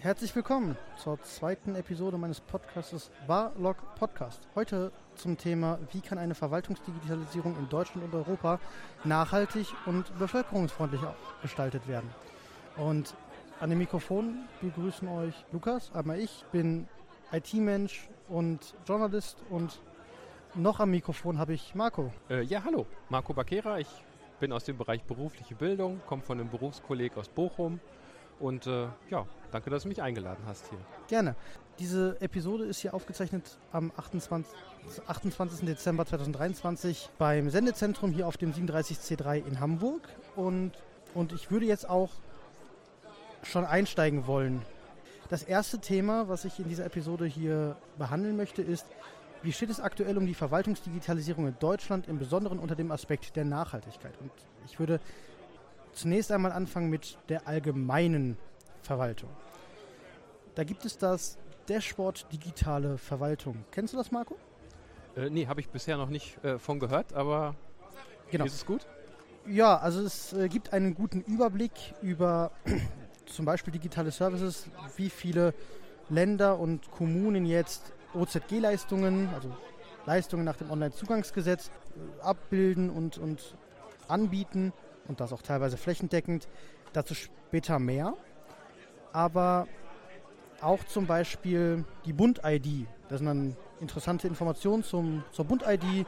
Herzlich willkommen zur zweiten Episode meines Podcasts Barlog Podcast. Heute zum Thema, wie kann eine Verwaltungsdigitalisierung in Deutschland und Europa nachhaltig und bevölkerungsfreundlich gestaltet werden. Und an dem Mikrofon begrüßen euch Lukas, einmal ich, bin IT-Mensch und Journalist und noch am Mikrofon habe ich Marco. Äh, ja, hallo, Marco Bakera. Ich bin aus dem Bereich berufliche Bildung, komme von einem Berufskolleg aus Bochum und äh, ja, danke, dass du mich eingeladen hast hier. Gerne. Diese Episode ist hier aufgezeichnet am 28, 28. Dezember 2023 beim Sendezentrum hier auf dem 37C3 in Hamburg. Und, und ich würde jetzt auch schon einsteigen wollen. Das erste Thema, was ich in dieser Episode hier behandeln möchte, ist, wie steht es aktuell um die Verwaltungsdigitalisierung in Deutschland, im Besonderen unter dem Aspekt der Nachhaltigkeit? Und ich würde zunächst einmal anfangen mit der allgemeinen Verwaltung. Da gibt es das Dashboard Digitale Verwaltung. Kennst du das, Marco? Äh, nee, habe ich bisher noch nicht äh, von gehört, aber genau. ist es gut? Ja, also es äh, gibt einen guten Überblick über zum Beispiel digitale Services, wie viele Länder und Kommunen jetzt OZG-Leistungen, also Leistungen nach dem Onlinezugangsgesetz, äh, abbilden und, und anbieten und das auch teilweise flächendeckend. Dazu später mehr. Aber auch zum Beispiel die Bund-ID. Das sind dann interessante Informationen zum, zur Bund-ID,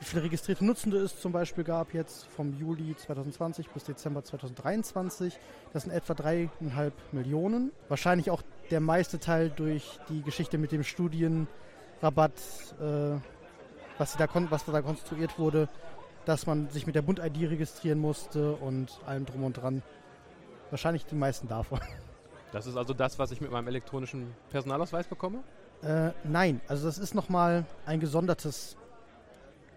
wie viele registrierte Nutzende es zum Beispiel gab jetzt vom Juli 2020 bis Dezember 2023. Das sind etwa dreieinhalb Millionen. Wahrscheinlich auch der meiste Teil durch die Geschichte mit dem Studienrabatt, äh, was, da was da konstruiert wurde, dass man sich mit der Bund-ID registrieren musste und allem drum und dran. Wahrscheinlich die meisten davon. Das ist also das, was ich mit meinem elektronischen Personalausweis bekomme? Äh, nein, also das ist nochmal ein gesondertes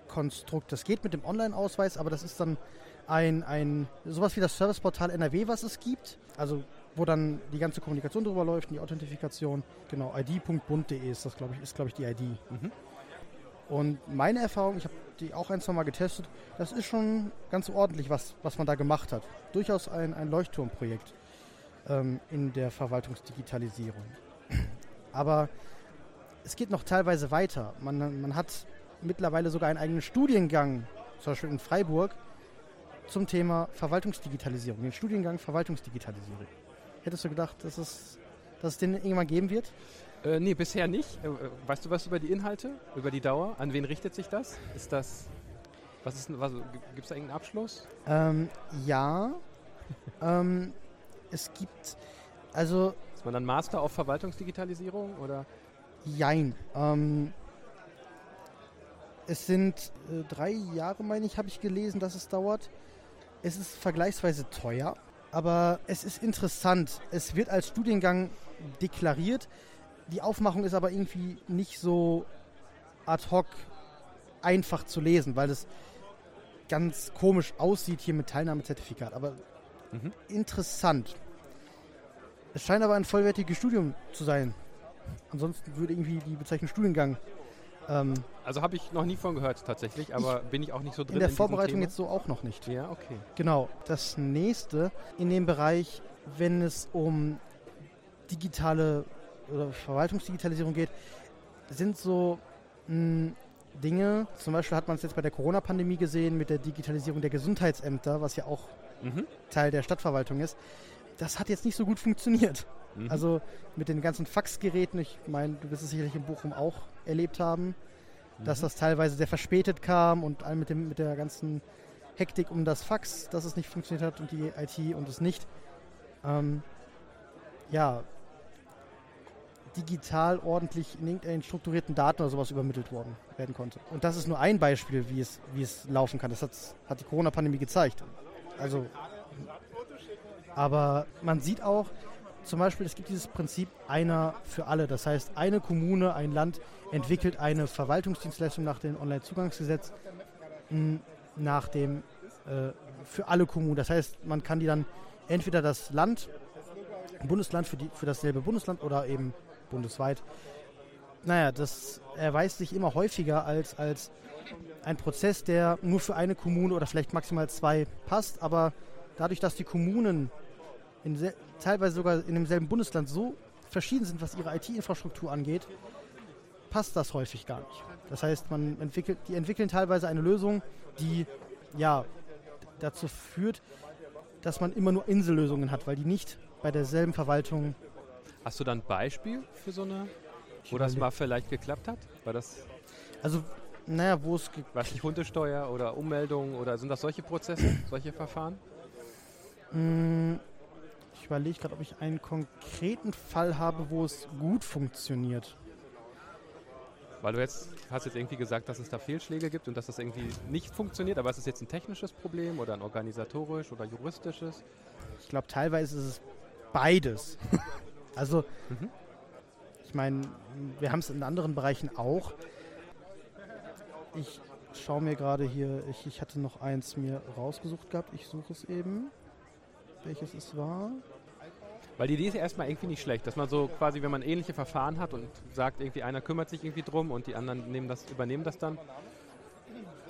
Konstrukt. Das geht mit dem Online-Ausweis, aber das ist dann ein, ein sowas wie das Serviceportal NRW, was es gibt. Also wo dann die ganze Kommunikation drüber läuft, die Authentifikation. Genau, id.bund.de ist das, glaube ich, ist, glaube ich, die ID. Mhm. Und meine Erfahrung, ich habe die auch ein, zwei Mal getestet, das ist schon ganz ordentlich, was, was man da gemacht hat. Durchaus ein, ein Leuchtturmprojekt ähm, in der Verwaltungsdigitalisierung. Aber es geht noch teilweise weiter. Man, man hat mittlerweile sogar einen eigenen Studiengang, zum Beispiel in Freiburg, zum Thema Verwaltungsdigitalisierung, den Studiengang Verwaltungsdigitalisierung. Hättest du gedacht, dass es, dass es den irgendwann geben wird? Äh, nee, bisher nicht. Äh, weißt du was über die Inhalte, über die Dauer? An wen richtet sich das? Ist das, was ist, was, gibt es da irgendeinen Abschluss? Ähm, ja, ähm, es gibt, also... Ist man dann Master auf Verwaltungsdigitalisierung oder? Jein. Ähm, es sind äh, drei Jahre, meine ich, habe ich gelesen, dass es dauert. Es ist vergleichsweise teuer, aber es ist interessant. Es wird als Studiengang deklariert. Die Aufmachung ist aber irgendwie nicht so ad hoc einfach zu lesen, weil es ganz komisch aussieht hier mit Teilnahmezertifikat. Aber mhm. interessant. Es scheint aber ein vollwertiges Studium zu sein. Ansonsten würde irgendwie die Bezeichnung Studiengang ähm, also habe ich noch nie von gehört tatsächlich, aber ich bin ich auch nicht so drin. In der in Vorbereitung jetzt so auch noch nicht. Ja, okay. Genau. Das nächste in dem Bereich, wenn es um digitale oder Verwaltungsdigitalisierung geht, sind so mh, hm, Dinge, zum Beispiel hat man es jetzt bei der Corona-Pandemie gesehen mit der Digitalisierung der Gesundheitsämter, was ja auch mhm. Teil der Stadtverwaltung ist. Das hat jetzt nicht so gut funktioniert. Mhm. Also mit den ganzen Faxgeräten, ich meine, du wirst es sicherlich in Bochum auch erlebt haben, mhm. dass das teilweise sehr verspätet kam und mit, dem, mit der ganzen Hektik um das Fax, dass es nicht funktioniert hat und die IT und es nicht. Ähm, ja, digital ordentlich in irgendeinen strukturierten Daten oder sowas übermittelt worden werden konnte. Und das ist nur ein Beispiel, wie es, wie es laufen kann. Das hat, hat die Corona-Pandemie gezeigt. Also, aber man sieht auch, zum Beispiel, es gibt dieses Prinzip einer für alle. Das heißt, eine Kommune, ein Land entwickelt eine Verwaltungsdienstleistung nach dem Onlinezugangsgesetz nach dem äh, für alle Kommunen. Das heißt, man kann die dann entweder das Land, Bundesland für, die, für dasselbe Bundesland oder eben bundesweit. Naja, das erweist sich immer häufiger als, als ein Prozess, der nur für eine Kommune oder vielleicht maximal zwei passt, aber dadurch, dass die Kommunen in teilweise sogar in demselben Bundesland so verschieden sind, was ihre IT-Infrastruktur angeht, passt das häufig gar nicht. Das heißt, man entwickelt, die entwickeln teilweise eine Lösung, die ja dazu führt, dass man immer nur Insellösungen hat, weil die nicht bei derselben Verwaltung. Hast du dann ein Beispiel für so eine, wo das mal vielleicht geklappt hat? War das also, naja, wo es. Was nicht Hundesteuer oder Ummeldung oder sind das solche Prozesse, solche Verfahren? Mm, ich überlege gerade, ob ich einen konkreten Fall habe, wo es gut funktioniert. Weil du jetzt hast jetzt irgendwie gesagt, dass es da Fehlschläge gibt und dass das irgendwie nicht funktioniert, aber ist es jetzt ein technisches Problem oder ein organisatorisch oder juristisches? Ich glaube, teilweise ist es beides. also, mhm. ich meine, wir haben es in anderen Bereichen auch. Ich schaue mir gerade hier, ich, ich hatte noch eins mir rausgesucht gehabt. Ich suche es eben, welches es war. Weil die Idee ist ja erstmal irgendwie nicht schlecht, dass man so quasi, wenn man ähnliche Verfahren hat und sagt, irgendwie einer kümmert sich irgendwie drum und die anderen nehmen das, übernehmen das dann.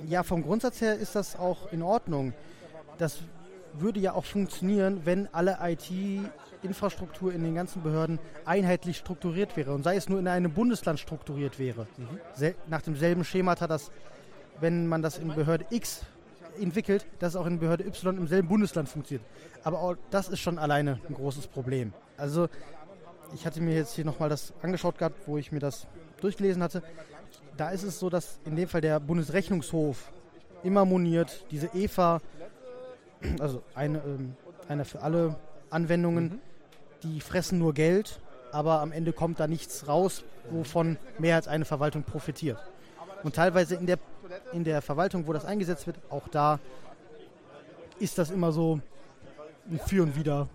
Ja, vom Grundsatz her ist das auch in Ordnung. Das würde ja auch funktionieren, wenn alle IT-Infrastruktur in den ganzen Behörden einheitlich strukturiert wäre und sei es nur in einem Bundesland strukturiert wäre. Mhm. Nach demselben Schema, das, wenn man das in Behörde X entwickelt, dass auch in Behörde Y im selben Bundesland funktioniert. Aber auch das ist schon alleine ein großes Problem. Also ich hatte mir jetzt hier nochmal das angeschaut gehabt, wo ich mir das durchgelesen hatte. Da ist es so, dass in dem Fall der Bundesrechnungshof immer moniert, diese EFA, also eine, ähm, eine für alle Anwendungen, mhm. die fressen nur Geld, aber am Ende kommt da nichts raus, wovon mehr als eine Verwaltung profitiert. Und teilweise in der in der Verwaltung, wo das eingesetzt wird, auch da ist das immer so ein Für und Wider,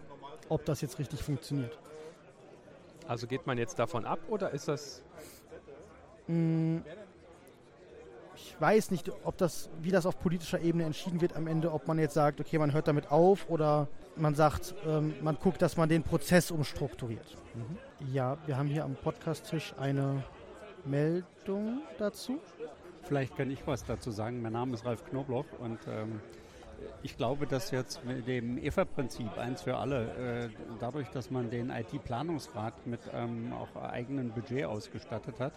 ob das jetzt richtig funktioniert. Also geht man jetzt davon ab oder ist das? Ich weiß nicht, ob das, wie das auf politischer Ebene entschieden wird am Ende, ob man jetzt sagt, okay, man hört damit auf oder man sagt, ähm, man guckt, dass man den Prozess umstrukturiert. Mhm. Ja, wir haben hier am Podcast-Tisch eine Meldung dazu. Vielleicht kann ich was dazu sagen. Mein Name ist Ralf Knobloch und ähm, ich glaube, dass jetzt mit dem EFA-Prinzip eins für alle, äh, dadurch, dass man den IT-Planungsrat mit ähm, auch eigenem Budget ausgestattet hat,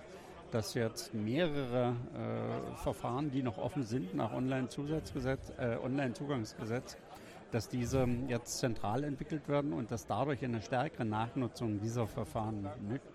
dass jetzt mehrere äh, Verfahren, die noch offen sind nach Online-Zusatzgesetz, äh, Online-Zugangsgesetz, dass diese jetzt zentral entwickelt werden und dass dadurch eine stärkere Nachnutzung dieser Verfahren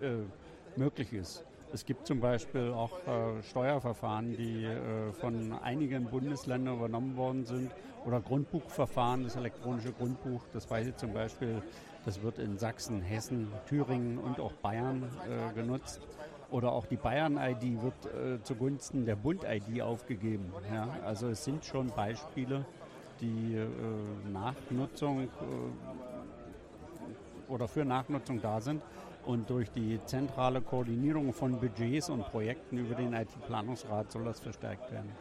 äh, möglich ist. Es gibt zum Beispiel auch äh, Steuerverfahren, die äh, von einigen Bundesländern übernommen worden sind oder Grundbuchverfahren, das elektronische Grundbuch, das weiß ich zum Beispiel, das wird in Sachsen, Hessen, Thüringen und auch Bayern äh, genutzt. Oder auch die Bayern-ID wird äh, zugunsten der Bund-ID aufgegeben. Ja? Also es sind schon Beispiele, die äh, Nachnutzung äh, oder für Nachnutzung da sind. Und durch die zentrale Koordinierung von Budgets und Projekten über den IT-Planungsrat soll das verstärkt werden.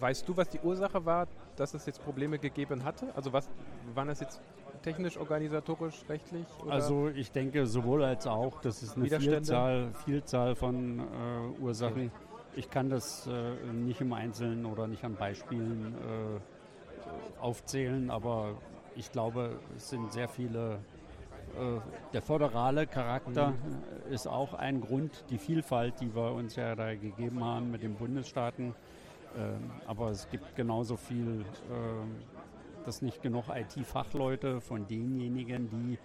Weißt du, was die Ursache war, dass es jetzt Probleme gegeben hatte? Also was waren das jetzt technisch, organisatorisch, rechtlich? Oder? Also ich denke sowohl als auch, das ist eine Vielzahl, Vielzahl von äh, Ursachen. Ich kann das äh, nicht im Einzelnen oder nicht an Beispielen äh, aufzählen, aber ich glaube, es sind sehr viele äh, der föderale Charakter mhm. ist auch ein Grund, die Vielfalt, die wir uns ja da gegeben haben mit den Bundesstaaten. Ähm, aber es gibt genauso viel, ähm, dass nicht genug IT-Fachleute von denjenigen, die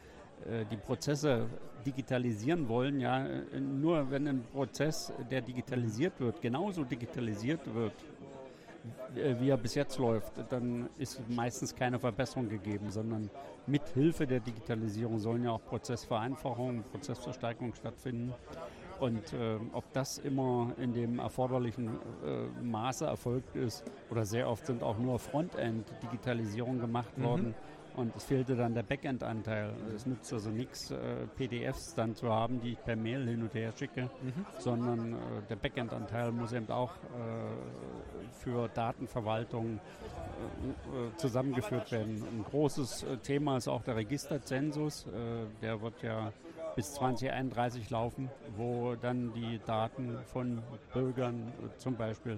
äh, die Prozesse digitalisieren wollen. Ja, nur wenn ein Prozess, der digitalisiert wird, genauso digitalisiert wird, äh, wie er bis jetzt läuft, dann ist meistens keine Verbesserung gegeben, sondern mit Hilfe der Digitalisierung sollen ja auch Prozessvereinfachungen, Prozessverstärkungen stattfinden. Und äh, ob das immer in dem erforderlichen äh, Maße erfolgt ist oder sehr oft sind auch nur Frontend-Digitalisierung gemacht mhm. worden, und es fehlte dann der Backend-Anteil. Es nützt also nichts, äh, PDFs dann zu haben, die ich per Mail hin und her schicke, mhm. sondern äh, der Backend-Anteil muss eben auch äh, für Datenverwaltung äh, äh, zusammengeführt werden. Ein großes äh, Thema ist auch der Registerzensus. der wird ja bis 2031 laufen, wo dann die Daten von Bürgern zum Beispiel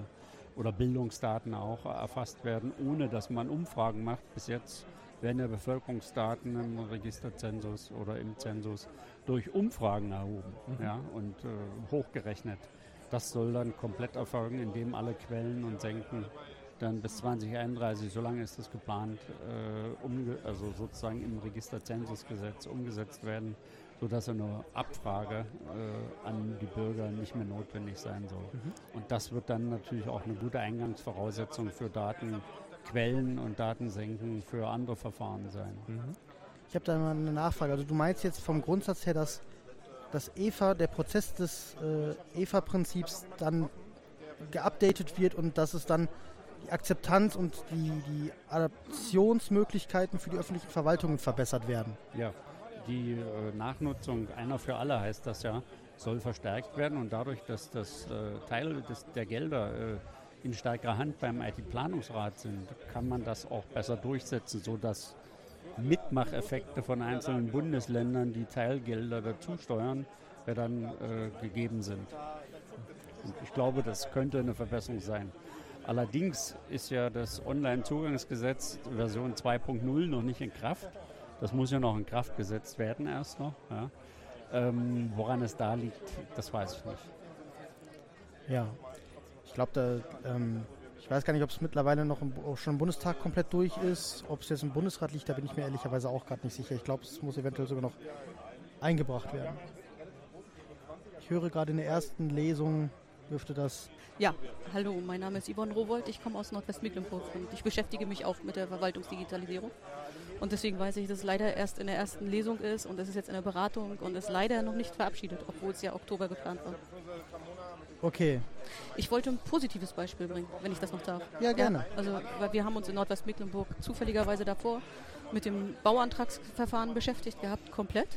oder Bildungsdaten auch erfasst werden, ohne dass man Umfragen macht. Bis jetzt werden ja Bevölkerungsdaten im Registerzensus oder im Zensus durch Umfragen erhoben mhm. ja, und äh, hochgerechnet. Das soll dann komplett erfolgen, indem alle Quellen und Senken dann bis 2031, so lange ist das geplant, äh, also sozusagen im Registerzensusgesetz umgesetzt werden, sodass eine Abfrage äh, an die Bürger nicht mehr notwendig sein soll. Mhm. Und das wird dann natürlich auch eine gute Eingangsvoraussetzung für Datenquellen und Datensenken für andere Verfahren sein. Mhm. Ich habe da mal eine Nachfrage. Also du meinst jetzt vom Grundsatz her, dass dass EVA, der Prozess des äh, EVA-Prinzips dann geupdatet wird und dass es dann die Akzeptanz und die, die Adaptionsmöglichkeiten für die öffentlichen Verwaltungen verbessert werden. Ja, die äh, Nachnutzung einer für alle heißt das ja, soll verstärkt werden und dadurch, dass das äh, Teil des, der Gelder äh, in stärkerer Hand beim IT-Planungsrat sind, kann man das auch besser durchsetzen, sodass Mitmacheffekte von einzelnen Bundesländern, die Teilgelder dazu steuern, dann gegeben sind. Und ich glaube, das könnte eine Verbesserung sein. Allerdings ist ja das Online-Zugangsgesetz Version 2.0 noch nicht in Kraft. Das muss ja noch in Kraft gesetzt werden erst noch. Ja. Ähm, woran es da liegt, das weiß ich nicht. Ja, ich glaube, da ähm, ich weiß gar nicht, ob es mittlerweile noch im, schon im Bundestag komplett durch ist. Ob es jetzt im Bundesrat liegt, da bin ich mir ehrlicherweise auch gerade nicht sicher. Ich glaube, es muss eventuell sogar noch eingebracht werden. Ich höre gerade in der ersten Lesung, dürfte das. Ja, hallo, mein Name ist Yvonne Rowold, ich komme aus Nordwestmecklenburg und ich beschäftige mich auch mit der Verwaltungsdigitalisierung. Und deswegen weiß ich, dass es leider erst in der ersten Lesung ist und es ist jetzt in der Beratung und ist leider noch nicht verabschiedet, obwohl es ja Oktober geplant war. Okay. Ich wollte ein positives Beispiel bringen, wenn ich das noch darf. Ja, gerne. Ja, also, weil wir haben uns in Nordwestmecklenburg zufälligerweise davor mit dem Bauantragsverfahren beschäftigt gehabt, komplett.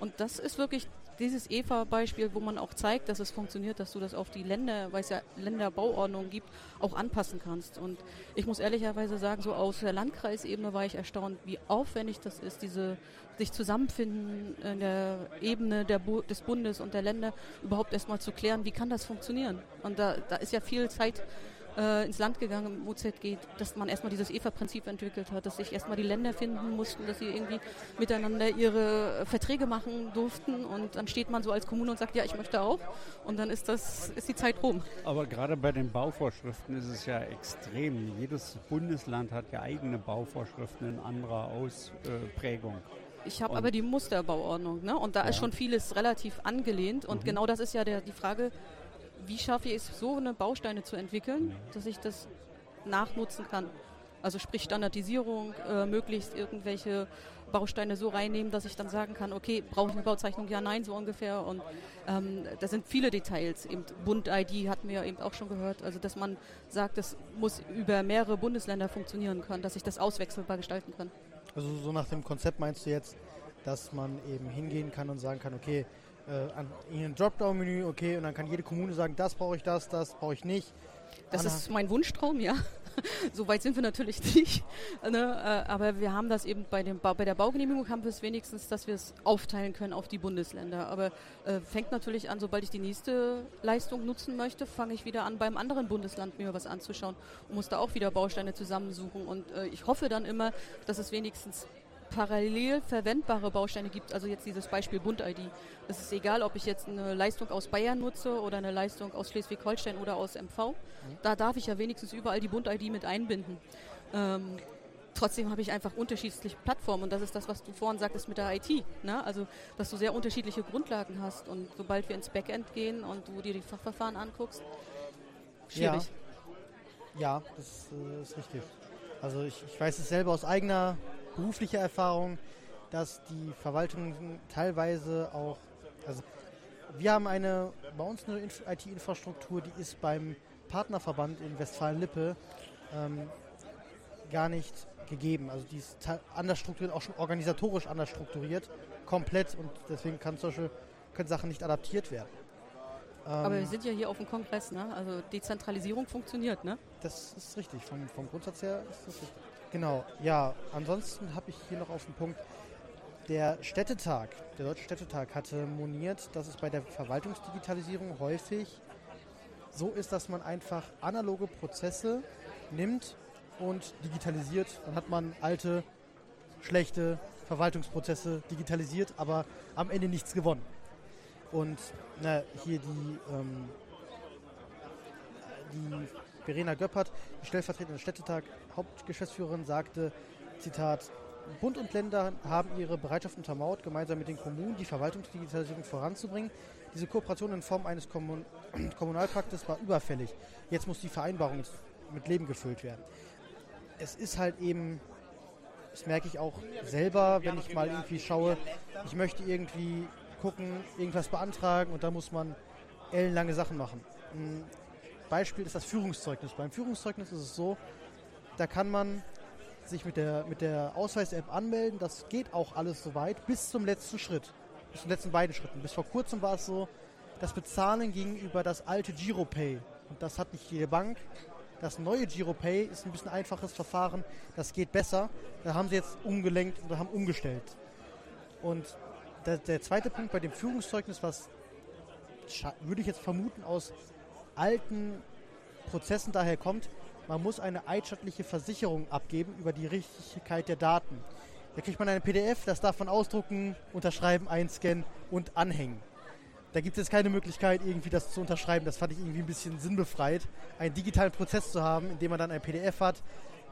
Und das ist wirklich dieses EVA-Beispiel, wo man auch zeigt, dass es funktioniert, dass du das auf die Länder, weil es ja Länderbauordnungen gibt, auch anpassen kannst. Und ich muss ehrlicherweise sagen, so aus der Landkreisebene war ich erstaunt, wie aufwendig das ist, diese sich zusammenfinden in der Ebene der Bu des Bundes und der Länder, überhaupt erstmal zu klären, wie kann das funktionieren. Und da, da ist ja viel Zeit äh, ins Land gegangen im OZG, dass man erstmal dieses EFA-Prinzip entwickelt hat, dass sich erstmal die Länder finden mussten, dass sie irgendwie miteinander ihre Verträge machen durften und dann steht man so als Kommune und sagt, ja, ich möchte auch und dann ist das ist die Zeit rum. Aber gerade bei den Bauvorschriften ist es ja extrem. Jedes Bundesland hat ja eigene Bauvorschriften in anderer Ausprägung. Ich habe aber die Musterbauordnung, ne? Und da ja. ist schon vieles relativ angelehnt. Und mhm. genau das ist ja der, die Frage, wie schaffe ich es, so eine Bausteine zu entwickeln, dass ich das nachnutzen kann. Also sprich Standardisierung, äh, möglichst irgendwelche Bausteine so reinnehmen, dass ich dann sagen kann, okay, brauche ich eine Bauzeichnung? Ja, nein, so ungefähr. Und ähm, da sind viele Details. Eben Bund-ID hatten wir ja eben auch schon gehört. Also dass man sagt, das muss über mehrere Bundesländer funktionieren können, dass ich das auswechselbar gestalten kann. Also so nach dem Konzept meinst du jetzt, dass man eben hingehen kann und sagen kann, okay, äh, an ein Dropdown-Menü, okay, und dann kann jede Kommune sagen, das brauche ich, das, das brauche ich nicht. Das Anna. ist mein Wunschtraum, ja. so weit sind wir natürlich nicht. Ne? Äh, aber wir haben das eben bei, dem ba bei der Baugenehmigung haben wir es wenigstens, dass wir es aufteilen können auf die Bundesländer. Aber äh, fängt natürlich an, sobald ich die nächste Leistung nutzen möchte, fange ich wieder an, beim anderen Bundesland mir was anzuschauen und muss da auch wieder Bausteine zusammensuchen. Und äh, ich hoffe dann immer, dass es wenigstens parallel verwendbare Bausteine gibt. Also jetzt dieses Beispiel Bund-ID. Es ist egal, ob ich jetzt eine Leistung aus Bayern nutze oder eine Leistung aus Schleswig-Holstein oder aus MV. Mhm. Da darf ich ja wenigstens überall die Bund-ID mit einbinden. Ähm, trotzdem habe ich einfach unterschiedliche Plattformen und das ist das, was du vorhin sagtest mit der IT. Ne? Also, dass du sehr unterschiedliche Grundlagen hast und sobald wir ins Backend gehen und du dir die Fachverfahren anguckst, schwierig. Ja, ja das äh, ist richtig. Also ich, ich weiß es selber aus eigener berufliche Erfahrung, dass die Verwaltung teilweise auch, also wir haben eine, bei uns eine IT-Infrastruktur, die ist beim Partnerverband in Westfalen-Lippe ähm, gar nicht gegeben. Also die ist anders strukturiert, auch schon organisatorisch anders strukturiert, komplett und deswegen kann solche können Sachen nicht adaptiert werden. Aber wir ähm, sind ja hier auf dem Kongress, ne? Also Dezentralisierung funktioniert, ne? Das ist richtig. Vom, vom Grundsatz her ist das richtig. Genau, ja. Ansonsten habe ich hier noch auf den Punkt, der Städtetag, der Deutsche Städtetag hatte moniert, dass es bei der Verwaltungsdigitalisierung häufig so ist, dass man einfach analoge Prozesse nimmt und digitalisiert. Dann hat man alte schlechte Verwaltungsprozesse digitalisiert, aber am Ende nichts gewonnen. Und na, hier die, ähm, die Verena Göppert, die stellvertretende Städtetag Hauptgeschäftsführerin, sagte, Zitat, Bund und Länder haben ihre Bereitschaft untermauert, gemeinsam mit den Kommunen die Verwaltungsdigitalisierung voranzubringen. Diese Kooperation in Form eines Kommun Kommunalpaktes war überfällig. Jetzt muss die Vereinbarung mit Leben gefüllt werden. Es ist halt eben, das merke ich auch selber, wenn ich mal irgendwie schaue, ich möchte irgendwie gucken, irgendwas beantragen und da muss man ellenlange Sachen machen. Beispiel ist das Führungszeugnis. Beim Führungszeugnis ist es so, da kann man sich mit der, mit der Ausweis-App anmelden. Das geht auch alles soweit bis zum letzten Schritt. Bis zum letzten beiden Schritten. Bis vor kurzem war es so, das Bezahlen ging über das alte GiroPay. Und das hat nicht jede Bank. Das neue GiroPay ist ein bisschen einfaches Verfahren. Das geht besser. Da haben sie jetzt umgelenkt oder haben umgestellt. Und der, der zweite Punkt bei dem Führungszeugnis, was würde ich jetzt vermuten aus alten Prozessen daher kommt, man muss eine eidstattliche Versicherung abgeben über die Richtigkeit der Daten. Da kriegt man eine PDF, das darf man ausdrucken, unterschreiben, einscannen und anhängen. Da gibt es jetzt keine Möglichkeit, irgendwie das zu unterschreiben. Das fand ich irgendwie ein bisschen sinnbefreit, einen digitalen Prozess zu haben, in dem man dann ein PDF hat,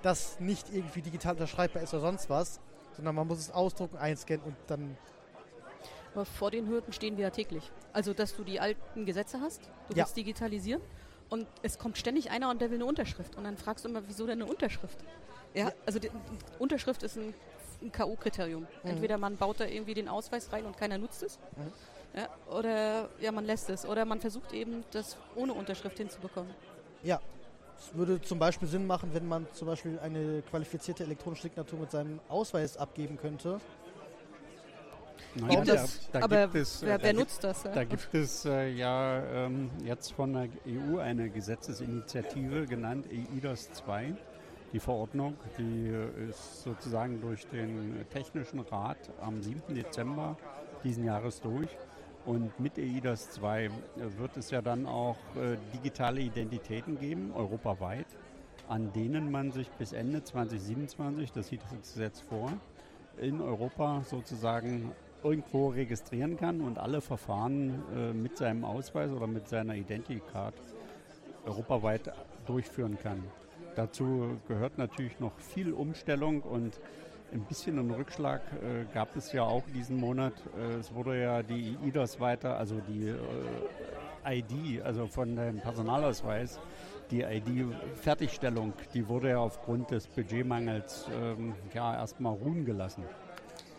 das nicht irgendwie digital unterschreibbar ist oder sonst was, sondern man muss es ausdrucken, einscannen und dann aber vor den Hürden stehen wir ja täglich. Also, dass du die alten Gesetze hast, du ja. willst digitalisieren und es kommt ständig einer und der will eine Unterschrift. Und dann fragst du immer, wieso denn eine Unterschrift? Ja, also die Unterschrift ist ein, ein K.O.-Kriterium. Mhm. Entweder man baut da irgendwie den Ausweis rein und keiner nutzt es. Mhm. Ja, oder ja, man lässt es. Oder man versucht eben, das ohne Unterschrift hinzubekommen. Ja, es würde zum Beispiel Sinn machen, wenn man zum Beispiel eine qualifizierte elektronische Signatur mit seinem Ausweis abgeben könnte Nein, da, da aber gibt es, wer, wer nutzt das? Da gibt es äh, ja ähm, jetzt von der EU eine Gesetzesinitiative genannt EIDAS 2. Die Verordnung, die äh, ist sozusagen durch den Technischen Rat am 7. Dezember diesen Jahres durch. Und mit EIDAS 2 äh, wird es ja dann auch äh, digitale Identitäten geben, europaweit, an denen man sich bis Ende 2027, das sieht das Gesetz vor, in Europa sozusagen irgendwo registrieren kann und alle Verfahren äh, mit seinem Ausweis oder mit seiner Identicard europaweit durchführen kann. Dazu gehört natürlich noch viel Umstellung und ein bisschen einen Rückschlag äh, gab es ja auch diesen Monat. Äh, es wurde ja die IDOS weiter, also die äh, ID, also von dem Personalausweis, die ID-Fertigstellung, die wurde ja aufgrund des Budgetmangels ähm, ja erstmal ruhen gelassen.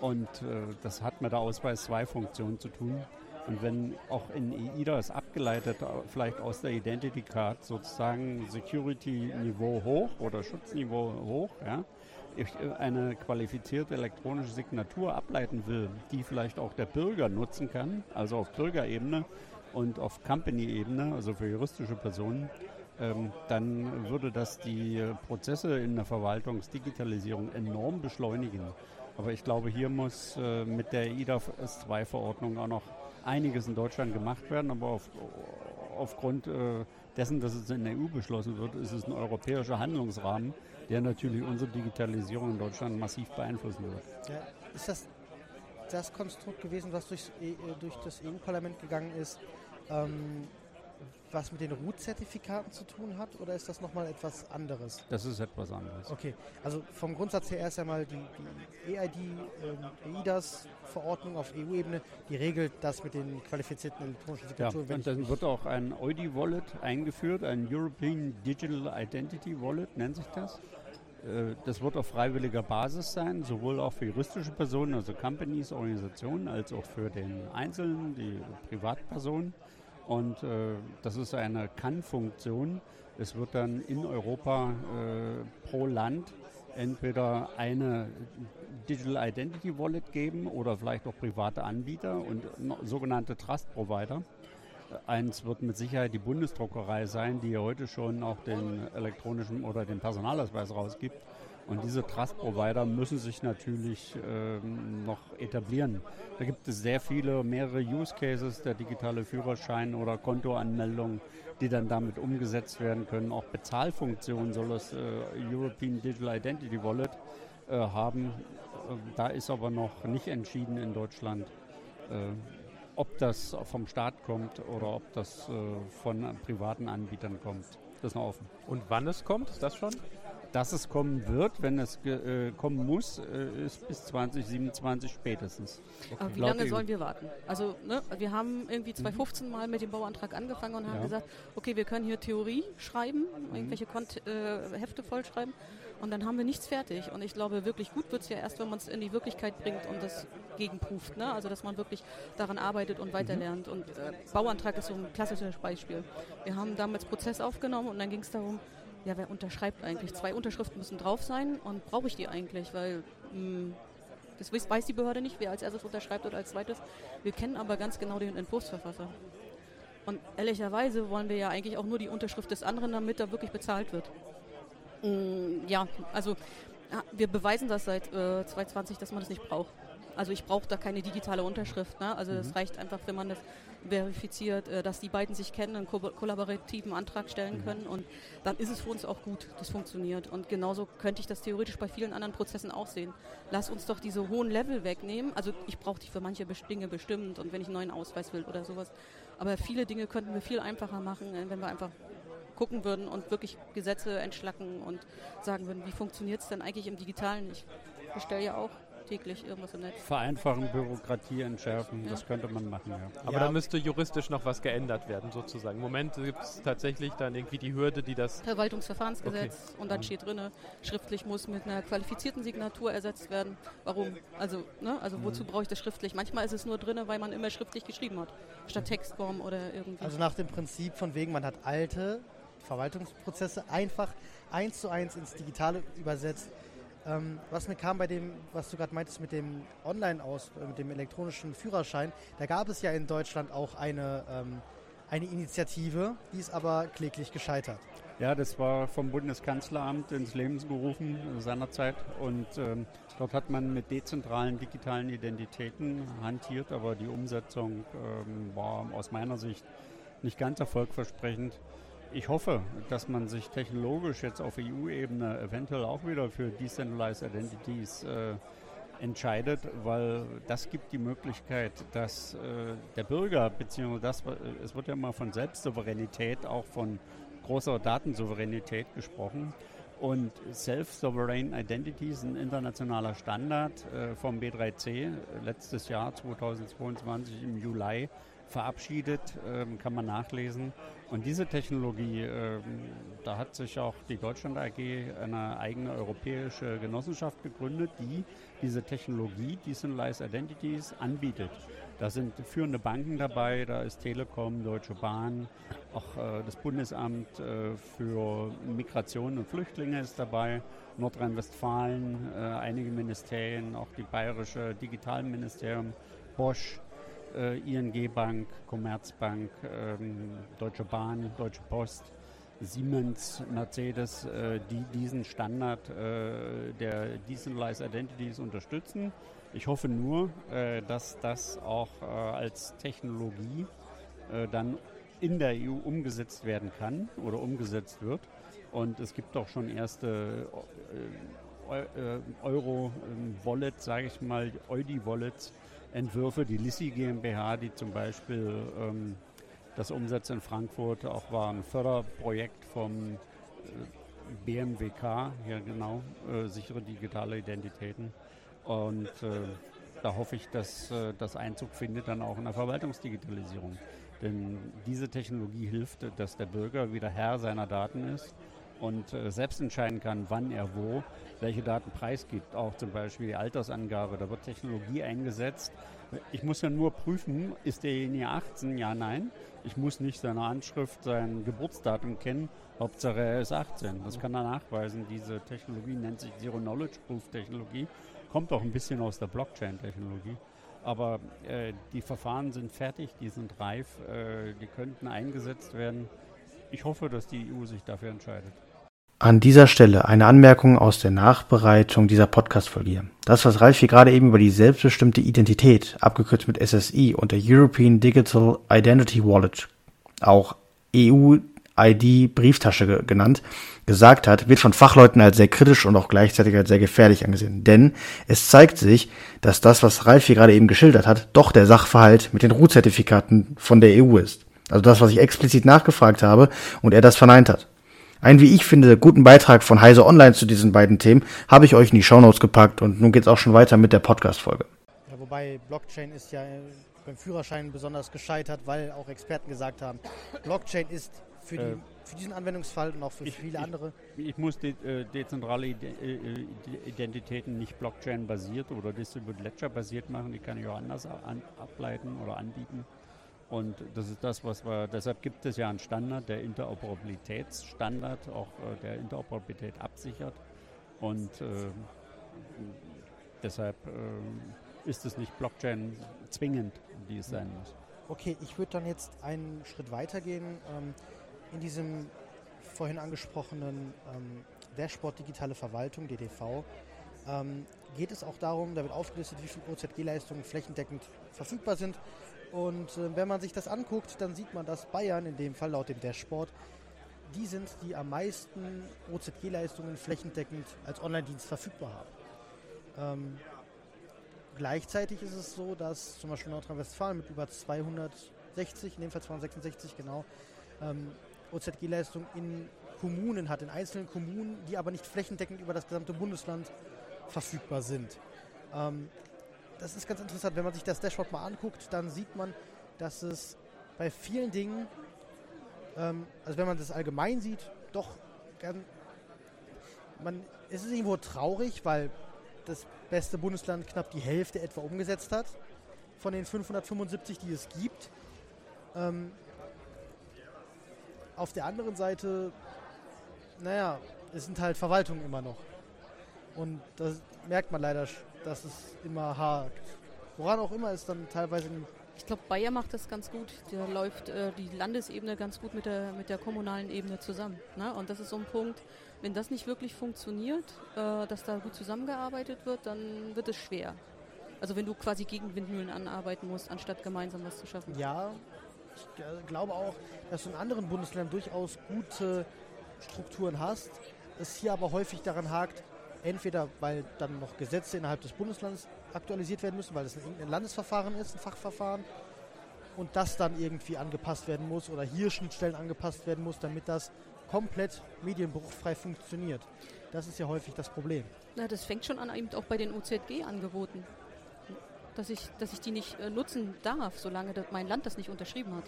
Und äh, das hat mit der Ausweis 2 Funktion zu tun. Und wenn auch in EIDAS abgeleitet, äh, vielleicht aus der Identity Card sozusagen Security-Niveau hoch oder Schutzniveau hoch, ja, ich äh, eine qualifizierte elektronische Signatur ableiten will, die vielleicht auch der Bürger nutzen kann, also auf Bürgerebene und auf Company-Ebene, also für juristische Personen, ähm, dann würde das die Prozesse in der Verwaltungsdigitalisierung enorm beschleunigen. Aber ich glaube, hier muss äh, mit der IDA-S2-Verordnung auch noch einiges in Deutschland gemacht werden. Aber auf, aufgrund äh, dessen, dass es in der EU beschlossen wird, ist es ein europäischer Handlungsrahmen, der natürlich unsere Digitalisierung in Deutschland massiv beeinflussen wird. Ja, ist das das Konstrukt gewesen, was durchs, e, durch das EU-Parlament gegangen ist? Ähm, was mit den Root-Zertifikaten zu tun hat oder ist das nochmal etwas anderes? Das ist etwas anderes. Okay, also vom Grundsatz her erst einmal die, die EID, äh, EIDAS-Verordnung auf EU-Ebene, die regelt das mit den qualifizierten elektronischen Signaturen. Ja, und dann wird auch ein EUDI-Wallet eingeführt, ein European Digital Identity Wallet nennt sich das. Äh, das wird auf freiwilliger Basis sein, sowohl auch für juristische Personen, also Companies, Organisationen, als auch für den Einzelnen, die Privatpersonen. Und äh, das ist eine Kann-Funktion. Es wird dann in Europa äh, pro Land entweder eine Digital Identity Wallet geben oder vielleicht auch private Anbieter und sogenannte Trust Provider. Eins wird mit Sicherheit die Bundesdruckerei sein, die heute schon auch den elektronischen oder den Personalausweis rausgibt. Und diese Trust-Provider müssen sich natürlich ähm, noch etablieren. Da gibt es sehr viele, mehrere Use Cases, der digitale Führerschein oder Kontoanmeldung, die dann damit umgesetzt werden können. Auch Bezahlfunktionen soll das äh, European Digital Identity Wallet äh, haben. Äh, da ist aber noch nicht entschieden in Deutschland, äh, ob das vom Staat kommt oder ob das äh, von privaten Anbietern kommt. Das ist noch offen. Und wann es kommt, ist das schon? Dass es kommen wird, wenn es äh, kommen muss, äh, ist bis 2027 spätestens. Okay. Aber wie lange sollen wir warten? Also ne, wir haben irgendwie 2015 mhm. mal mit dem Bauantrag angefangen und haben ja. gesagt, okay, wir können hier Theorie schreiben, mhm. irgendwelche Kont äh, Hefte vollschreiben und dann haben wir nichts fertig. Und ich glaube, wirklich gut wird es ja erst, wenn man es in die Wirklichkeit bringt und das gegenpruft. Ne? Also, dass man wirklich daran arbeitet und weiterlernt. Mhm. Und äh, Bauantrag ist so ein klassisches Beispiel. Wir haben damals Prozess aufgenommen und dann ging es darum, ja, wer unterschreibt eigentlich? Zwei Unterschriften müssen drauf sein und brauche ich die eigentlich? Weil mh, hm, das weiß die Behörde nicht, wer als erstes unterschreibt oder als zweites. Wir kennen aber ganz genau den Entwurfsverfasser. Und ehrlicherweise wollen wir ja eigentlich auch nur die Unterschrift des anderen, damit er wirklich bezahlt wird. Mm, ja, also wir beweisen das seit äh, 2020, dass man das nicht braucht. Also ich brauche da keine digitale Unterschrift. Ne? Also es mhm. reicht einfach, wenn man das verifiziert, äh, dass die beiden sich kennen, einen ko kollaborativen Antrag stellen mhm. können und dann ist es für uns auch gut, das funktioniert. Und genauso könnte ich das theoretisch bei vielen anderen Prozessen auch sehen. Lass uns doch diese hohen Level wegnehmen. Also ich brauche die für manche Dinge bestimmt und wenn ich einen neuen Ausweis will oder sowas. Aber viele Dinge könnten wir viel einfacher machen, äh, wenn wir einfach gucken würden und wirklich Gesetze entschlacken und sagen würden, wie funktioniert es denn eigentlich im Digitalen? Ich bestelle ja auch täglich irgendwas im Netz. Vereinfachen, Bürokratie entschärfen, ja. das könnte man machen, ja. Aber ja. da müsste juristisch noch was geändert werden, sozusagen. Im Moment gibt es tatsächlich dann irgendwie die Hürde, die das... Verwaltungsverfahrensgesetz okay. und dann mhm. steht drin, schriftlich muss mit einer qualifizierten Signatur ersetzt werden. Warum? Also, ne? also mhm. wozu brauche ich das schriftlich? Manchmal ist es nur drin, weil man immer schriftlich geschrieben hat, statt Textform oder irgendwie. Also nach dem Prinzip von wegen, man hat alte Verwaltungsprozesse einfach eins zu eins ins Digitale übersetzt. Ähm, was mir kam bei dem, was du gerade meintest mit dem Online-Aus, äh, mit dem elektronischen Führerschein, da gab es ja in Deutschland auch eine, ähm, eine Initiative, die ist aber kläglich gescheitert. Ja, das war vom Bundeskanzleramt ins Leben gerufen seinerzeit und ähm, dort hat man mit dezentralen digitalen Identitäten hantiert, aber die Umsetzung ähm, war aus meiner Sicht nicht ganz erfolgversprechend ich hoffe, dass man sich technologisch jetzt auf EU-Ebene eventuell auch wieder für Decentralized Identities äh, entscheidet, weil das gibt die Möglichkeit, dass äh, der Bürger, beziehungsweise das, äh, es wird ja immer von Selbstsouveränität, auch von großer Datensouveränität gesprochen. Und Self-Sovereign Identity ist ein internationaler Standard äh, vom B3C, letztes Jahr 2022 im Juli verabschiedet, ähm, kann man nachlesen. Und diese Technologie, ähm, da hat sich auch die Deutschland AG eine eigene europäische Genossenschaft gegründet, die diese Technologie, Decentralized Identities, anbietet. Da sind führende Banken dabei, da ist Telekom, Deutsche Bahn, auch äh, das Bundesamt äh, für Migration und Flüchtlinge ist dabei, Nordrhein-Westfalen, äh, einige Ministerien, auch die bayerische Digitalministerium, Bosch, äh, ING Bank, Commerzbank, ähm, Deutsche Bahn, Deutsche Post, Siemens, Mercedes, äh, die diesen Standard äh, der Decentralized Identities unterstützen. Ich hoffe nur, äh, dass das auch äh, als Technologie äh, dann in der EU umgesetzt werden kann oder umgesetzt wird. Und es gibt auch schon erste Euro-Wallet, sage ich mal, Eudi-Wallets, Entwürfe. Die Lissi GmbH, die zum Beispiel ähm, das Umsetzen in Frankfurt auch war ein Förderprojekt vom äh, BMWK, ja genau, äh, sichere digitale Identitäten. Und äh, da hoffe ich, dass äh, das Einzug findet dann auch in der Verwaltungsdigitalisierung. Denn diese Technologie hilft, dass der Bürger wieder Herr seiner Daten ist und äh, selbst entscheiden kann, wann er wo welche Daten preisgibt. Auch zum Beispiel die Altersangabe, da wird Technologie eingesetzt. Ich muss ja nur prüfen, ist derjenige 18? Ja, nein. Ich muss nicht seine Anschrift, sein Geburtsdatum kennen. Hauptsache er ist 18. Das kann er nachweisen. Diese Technologie nennt sich Zero Knowledge Proof Technologie. Kommt auch ein bisschen aus der Blockchain-Technologie. Aber äh, die Verfahren sind fertig, die sind reif, äh, die könnten eingesetzt werden. Ich hoffe, dass die EU sich dafür entscheidet. An dieser Stelle eine Anmerkung aus der Nachbereitung dieser Podcast-Folge. Das, was Ralf hier gerade eben über die selbstbestimmte Identität, abgekürzt mit SSI und der European Digital Identity Wallet, auch EU ID Brieftasche genannt, gesagt hat, wird von Fachleuten als sehr kritisch und auch gleichzeitig als sehr gefährlich angesehen. Denn es zeigt sich, dass das, was Ralf hier gerade eben geschildert hat, doch der Sachverhalt mit den Root-Zertifikaten von der EU ist. Also das, was ich explizit nachgefragt habe und er das verneint hat. Ein, wie ich finde, guten Beitrag von Heise Online zu diesen beiden Themen habe ich euch in die Shownotes gepackt und nun geht's auch schon weiter mit der Podcast-Folge. Ja, wobei Blockchain ist ja beim Führerschein besonders gescheitert, weil auch Experten gesagt haben, Blockchain ist für, die, äh, für diesen Anwendungsfall und auch für ich, viele ich, andere. Ich muss de, äh, dezentrale äh, Identitäten nicht Blockchain-basiert oder Distributed Ledger-basiert machen, die kann ich auch anders an, ableiten oder anbieten. Und das ist das, was wir, deshalb gibt es ja einen Standard, der Interoperabilitätsstandard, auch äh, der Interoperabilität absichert. Und äh, deshalb äh, ist es nicht Blockchain zwingend, wie es sein muss. Okay, ich würde dann jetzt einen Schritt weiter gehen. Ähm, in diesem vorhin angesprochenen ähm, Dashboard Digitale Verwaltung, DDV, ähm, geht es auch darum, da wird aufgelistet, wie viele OZG-Leistungen flächendeckend verfügbar sind und äh, wenn man sich das anguckt, dann sieht man, dass Bayern in dem Fall laut dem Dashboard die sind, die am meisten OZG-Leistungen flächendeckend als Online-Dienst verfügbar haben. Ähm, gleichzeitig ist es so, dass zum Beispiel Nordrhein-Westfalen mit über 260, in dem Fall 266 genau, ähm, OZG-Leistungen in Kommunen hat, in einzelnen Kommunen, die aber nicht flächendeckend über das gesamte Bundesland verfügbar sind. Ähm, das ist ganz interessant. Wenn man sich das Dashboard mal anguckt, dann sieht man, dass es bei vielen Dingen, ähm, also wenn man das allgemein sieht, doch gern, man, es ist irgendwo traurig, weil das beste Bundesland knapp die Hälfte etwa umgesetzt hat von den 575, die es gibt. Ähm, auf der anderen Seite, naja, es sind halt Verwaltungen immer noch. Und das merkt man leider dass es immer hakt. Woran auch immer es dann teilweise ich glaube, Bayer macht das ganz gut. Da läuft äh, die Landesebene ganz gut mit der, mit der kommunalen Ebene zusammen. Ne? Und das ist so ein Punkt, wenn das nicht wirklich funktioniert, äh, dass da gut zusammengearbeitet wird, dann wird es schwer. Also wenn du quasi gegen Windmühlen anarbeiten musst, anstatt gemeinsam was zu schaffen. Ja, ich äh, glaube auch, dass du in anderen Bundesländern durchaus gute Strukturen hast. Es hier aber häufig daran hakt, Entweder weil dann noch Gesetze innerhalb des Bundeslandes aktualisiert werden müssen, weil es ein Landesverfahren ist, ein Fachverfahren, und das dann irgendwie angepasst werden muss oder hier Schnittstellen angepasst werden muss, damit das komplett medienbruchfrei funktioniert. Das ist ja häufig das Problem. Na, das fängt schon an, eben auch bei den OZG-Angeboten. Dass ich, dass ich die nicht äh, nutzen darf, solange mein Land das nicht unterschrieben hat.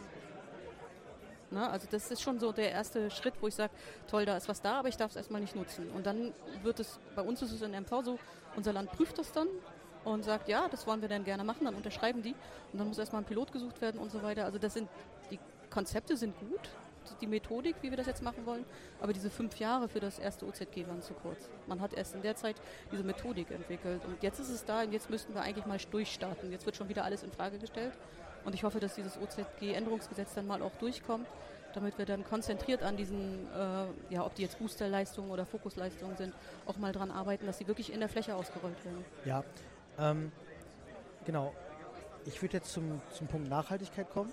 Ne? Also das ist schon so der erste Schritt, wo ich sage, toll, da ist was da, aber ich darf es erstmal nicht nutzen. Und dann wird es, bei uns ist es in MV so, unser Land prüft das dann und sagt, ja, das wollen wir dann gerne machen, dann unterschreiben die und dann muss erstmal ein Pilot gesucht werden und so weiter. Also das sind, die Konzepte sind gut, die Methodik, wie wir das jetzt machen wollen, aber diese fünf Jahre für das erste OZG waren zu kurz. Man hat erst in der Zeit diese Methodik entwickelt und jetzt ist es da und jetzt müssten wir eigentlich mal durchstarten. Jetzt wird schon wieder alles in Frage gestellt und ich hoffe, dass dieses OZG-Änderungsgesetz dann mal auch durchkommt, damit wir dann konzentriert an diesen, äh, ja, ob die jetzt Boosterleistungen oder Fokusleistungen sind, auch mal dran arbeiten, dass sie wirklich in der Fläche ausgerollt werden. Ja, ähm, genau. Ich würde jetzt zum, zum Punkt Nachhaltigkeit kommen.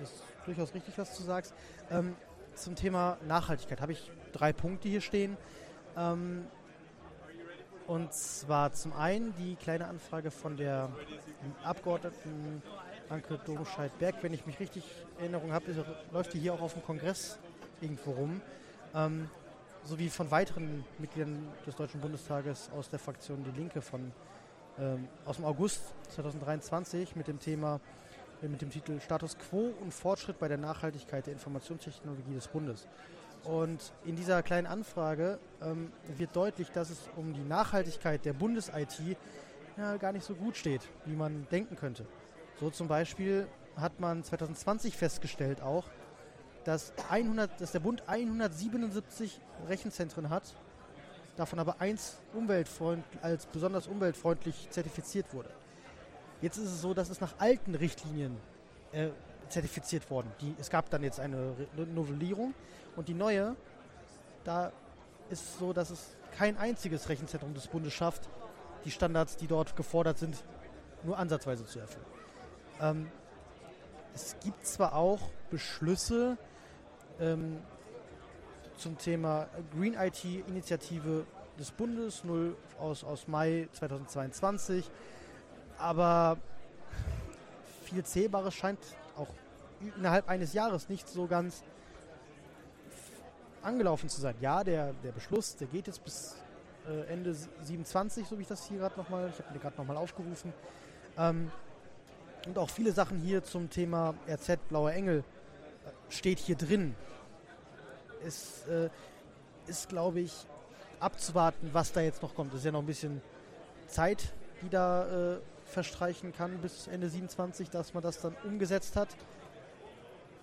Das ist durchaus richtig, was du sagst. Ähm, zum Thema Nachhaltigkeit habe ich drei Punkte hier stehen. Ähm, und zwar zum einen die kleine Anfrage von der Abgeordneten Anke Domscheit-Berg, wenn ich mich richtig in Erinnerung habe, läuft die hier auch auf dem Kongress irgendwo rum. Ähm, sowie von weiteren Mitgliedern des Deutschen Bundestages aus der Fraktion Die Linke von ähm, aus dem August 2023 mit dem Thema äh, mit dem Titel Status quo und Fortschritt bei der Nachhaltigkeit der Informationstechnologie des Bundes. Und in dieser kleinen Anfrage ähm, wird deutlich, dass es um die Nachhaltigkeit der Bundes-IT ja, gar nicht so gut steht, wie man denken könnte. So zum Beispiel hat man 2020 festgestellt auch, dass, 100, dass der Bund 177 Rechenzentren hat, davon aber eins umweltfreund, als besonders umweltfreundlich zertifiziert wurde. Jetzt ist es so, dass es nach alten Richtlinien äh, zertifiziert worden. Die, es gab dann jetzt eine Novellierung und die neue, da ist es so, dass es kein einziges Rechenzentrum des Bundes schafft, die Standards, die dort gefordert sind, nur ansatzweise zu erfüllen. Ähm, es gibt zwar auch Beschlüsse, ähm, zum Thema Green IT Initiative des Bundes 0 aus, aus Mai 2022. Aber viel Zählbares scheint auch innerhalb eines Jahres nicht so ganz angelaufen zu sein. Ja, der, der Beschluss, der geht jetzt bis äh, Ende 27, so wie ich das hier gerade nochmal, ich habe mir gerade nochmal aufgerufen. Ähm, und auch viele Sachen hier zum Thema RZ Blauer Engel äh, steht hier drin. Es äh, ist, glaube ich, abzuwarten, was da jetzt noch kommt. Es ist ja noch ein bisschen Zeit, die da äh, verstreichen kann bis Ende 27, dass man das dann umgesetzt hat.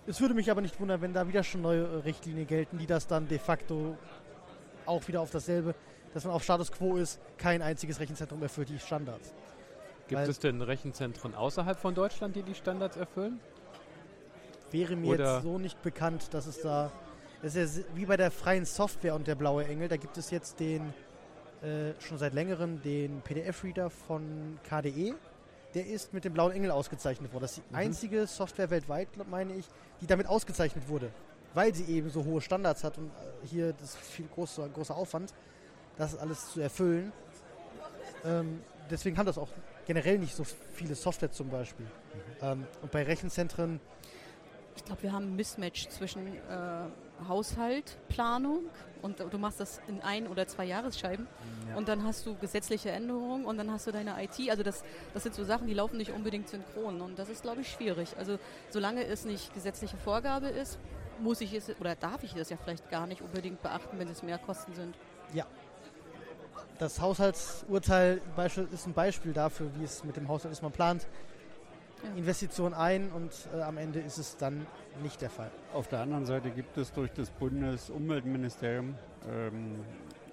Es würde mich aber nicht wundern, wenn da wieder schon neue äh, Richtlinien gelten, die das dann de facto auch wieder auf dasselbe, dass man auf Status Quo ist, kein einziges Rechenzentrum erfüllt die Standards. Gibt es denn Rechenzentren außerhalb von Deutschland, die die Standards erfüllen? Wäre mir Oder jetzt so nicht bekannt, dass es da. Das ist ja wie bei der freien Software und der blaue Engel. Da gibt es jetzt den äh, schon seit längerem den PDF-Reader von KDE. Der ist mit dem blauen Engel ausgezeichnet worden. Das ist die mhm. einzige Software weltweit, meine ich, die damit ausgezeichnet wurde. Weil sie eben so hohe Standards hat und äh, hier das viel großer, großer Aufwand, das alles zu erfüllen. Ähm, deswegen haben das auch generell nicht so viele Software zum Beispiel. Mhm. Ähm, und bei Rechenzentren. Ich glaube, wir haben ein Mismatch zwischen äh, Haushalt, Planung und du machst das in ein oder zwei Jahresscheiben ja. und dann hast du gesetzliche Änderungen und dann hast du deine IT. Also das, das sind so Sachen, die laufen nicht unbedingt synchron und das ist, glaube ich, schwierig. Also solange es nicht gesetzliche Vorgabe ist, muss ich es oder darf ich das ja vielleicht gar nicht unbedingt beachten, wenn es mehr Kosten sind. Ja. Das Haushaltsurteil ist ein Beispiel dafür, wie es mit dem Haushalt ist. Man plant Investition ein und äh, am Ende ist es dann nicht der Fall. Auf der anderen Seite gibt es durch das Bundesumweltministerium, ähm,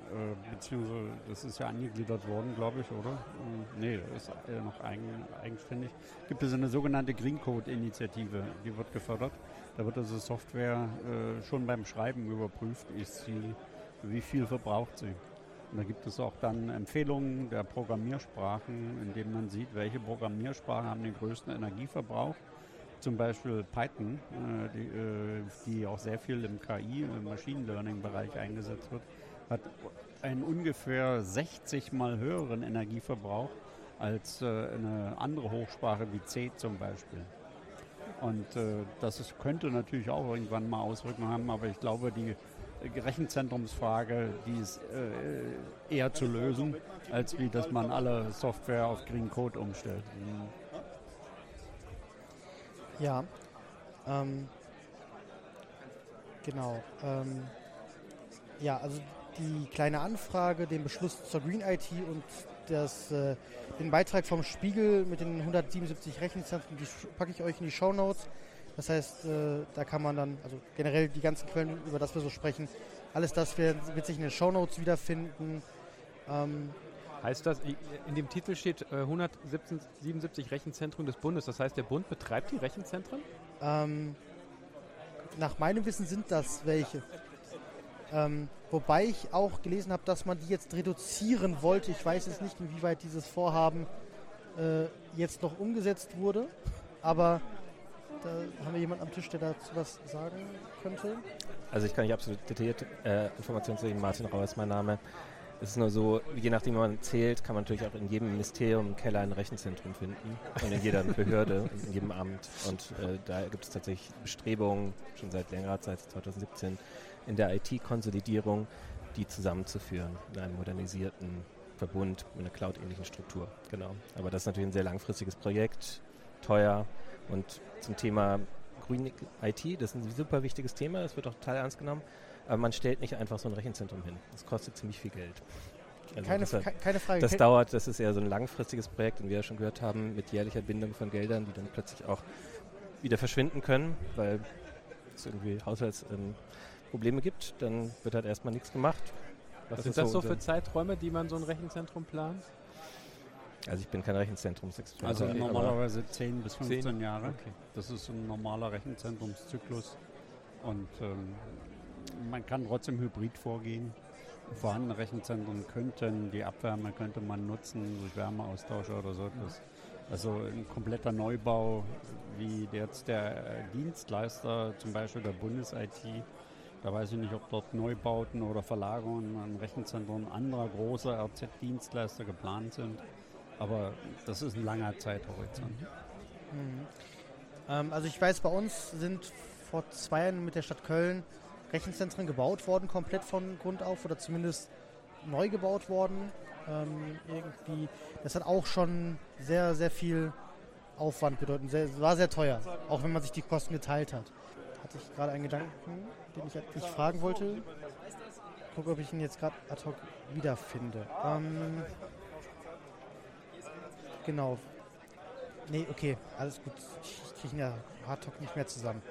äh, beziehungsweise das ist ja angegliedert worden, glaube ich, oder? Ähm, nee, das ist äh, noch eigen, eigenständig. Gibt es eine sogenannte Green Code Initiative, die wird gefördert. Da wird also Software äh, schon beim Schreiben überprüft, ist sie, wie viel verbraucht sie. Da gibt es auch dann Empfehlungen der Programmiersprachen, in denen man sieht, welche Programmiersprachen haben den größten Energieverbrauch. Zum Beispiel Python, äh, die, äh, die, auch sehr viel im KI, im Machine Learning-Bereich eingesetzt wird, hat einen ungefähr 60 mal höheren Energieverbrauch als äh, eine andere Hochsprache wie C zum Beispiel. Und äh, das könnte natürlich auch irgendwann mal Auswirkungen haben, aber ich glaube, die Rechenzentrumsfrage, die ist äh, eher zu lösen, als wie dass man alle Software auf Green Code umstellt. Ja, ähm, genau. Ähm, ja, also die kleine Anfrage, den Beschluss zur Green IT und das, äh, den Beitrag vom Spiegel mit den 177 Rechenzentren, die packe ich euch in die Show Notes. Das heißt, äh, da kann man dann, also generell die ganzen Quellen, über das wir so sprechen, alles das wird, wird sich in den Shownotes wiederfinden. Ähm, heißt das, in dem Titel steht äh, 177 Rechenzentren des Bundes, das heißt, der Bund betreibt die Rechenzentren? Ähm, nach meinem Wissen sind das welche. Ähm, wobei ich auch gelesen habe, dass man die jetzt reduzieren wollte. Ich weiß jetzt nicht, inwieweit dieses Vorhaben äh, jetzt noch umgesetzt wurde, aber da haben wir jemanden am Tisch, der dazu was sagen könnte. Also ich kann nicht absolut detaillierte äh, Informationen zu dem. Martin Rauer ist mein Name. Es ist nur so, je nachdem, wie man zählt, kann man natürlich auch in jedem Ministerium im Keller ein Rechenzentrum finden und in jeder Behörde in jedem Amt. Und äh, da gibt es tatsächlich Bestrebungen, schon seit längerer Zeit, 2017, in der IT-Konsolidierung, die zusammenzuführen in einem modernisierten Verbund mit einer Cloud-ähnlichen Struktur. Genau. Aber das ist natürlich ein sehr langfristiges Projekt, teuer und zum Thema Green IT, das ist ein super wichtiges Thema, das wird auch total ernst genommen, aber man stellt nicht einfach so ein Rechenzentrum hin. Das kostet ziemlich viel Geld. Also keine, deshalb, keine Frage. Das dauert, das ist eher so ein langfristiges Projekt und wie wir ja schon gehört haben, mit jährlicher Bindung von Geldern, die dann plötzlich auch wieder verschwinden können, weil es irgendwie Haushaltsprobleme ähm, gibt, dann wird halt erstmal nichts gemacht. Was, Was sind das so für Zeiträume, die man so ein Rechenzentrum plant? Also ich bin kein Rechenzentrumsexperte. Also normalerweise 10 bis 15 10? Jahre. Okay. Das ist ein normaler Rechenzentrumszyklus. Und ähm, man kann trotzdem hybrid vorgehen. Vorhandene Rechenzentren könnten, die Abwärme könnte man nutzen durch Wärmeaustausche oder so etwas. Also ein kompletter Neubau, wie jetzt der Dienstleister, zum Beispiel der Bundes-IT, Da weiß ich nicht, ob dort Neubauten oder Verlagerungen an Rechenzentren anderer großer RZ-Dienstleister geplant sind. Aber das ist ein langer Zeithorizont. Mhm. Ähm, also ich weiß, bei uns sind vor zwei Jahren mit der Stadt Köln Rechenzentren gebaut worden, komplett von Grund auf oder zumindest neu gebaut worden. Ähm, irgendwie, das hat auch schon sehr, sehr viel Aufwand bedeutet. Sehr, war sehr teuer, auch wenn man sich die Kosten geteilt hat. Hatte ich gerade einen Gedanken, den ich dich fragen wollte. Gucke, ob ich ihn jetzt gerade ad hoc wiederfinde. Ähm, genau. Nee, okay, alles gut. Ich kriege ja hoc nicht mehr zusammen.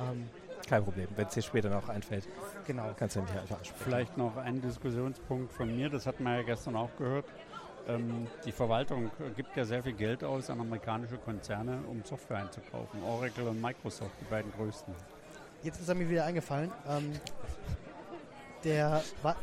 Ähm, Kein Problem, wenn es dir später noch einfällt. Genau. Kannst du mich einfach ansprechen. Vielleicht noch ein Diskussionspunkt von mir, das hat man ja gestern auch gehört. Ähm, die Verwaltung gibt ja sehr viel Geld aus an amerikanische Konzerne, um Software einzukaufen. Oracle und Microsoft, die beiden größten. Jetzt ist er mir wieder eingefallen. Ähm, der war,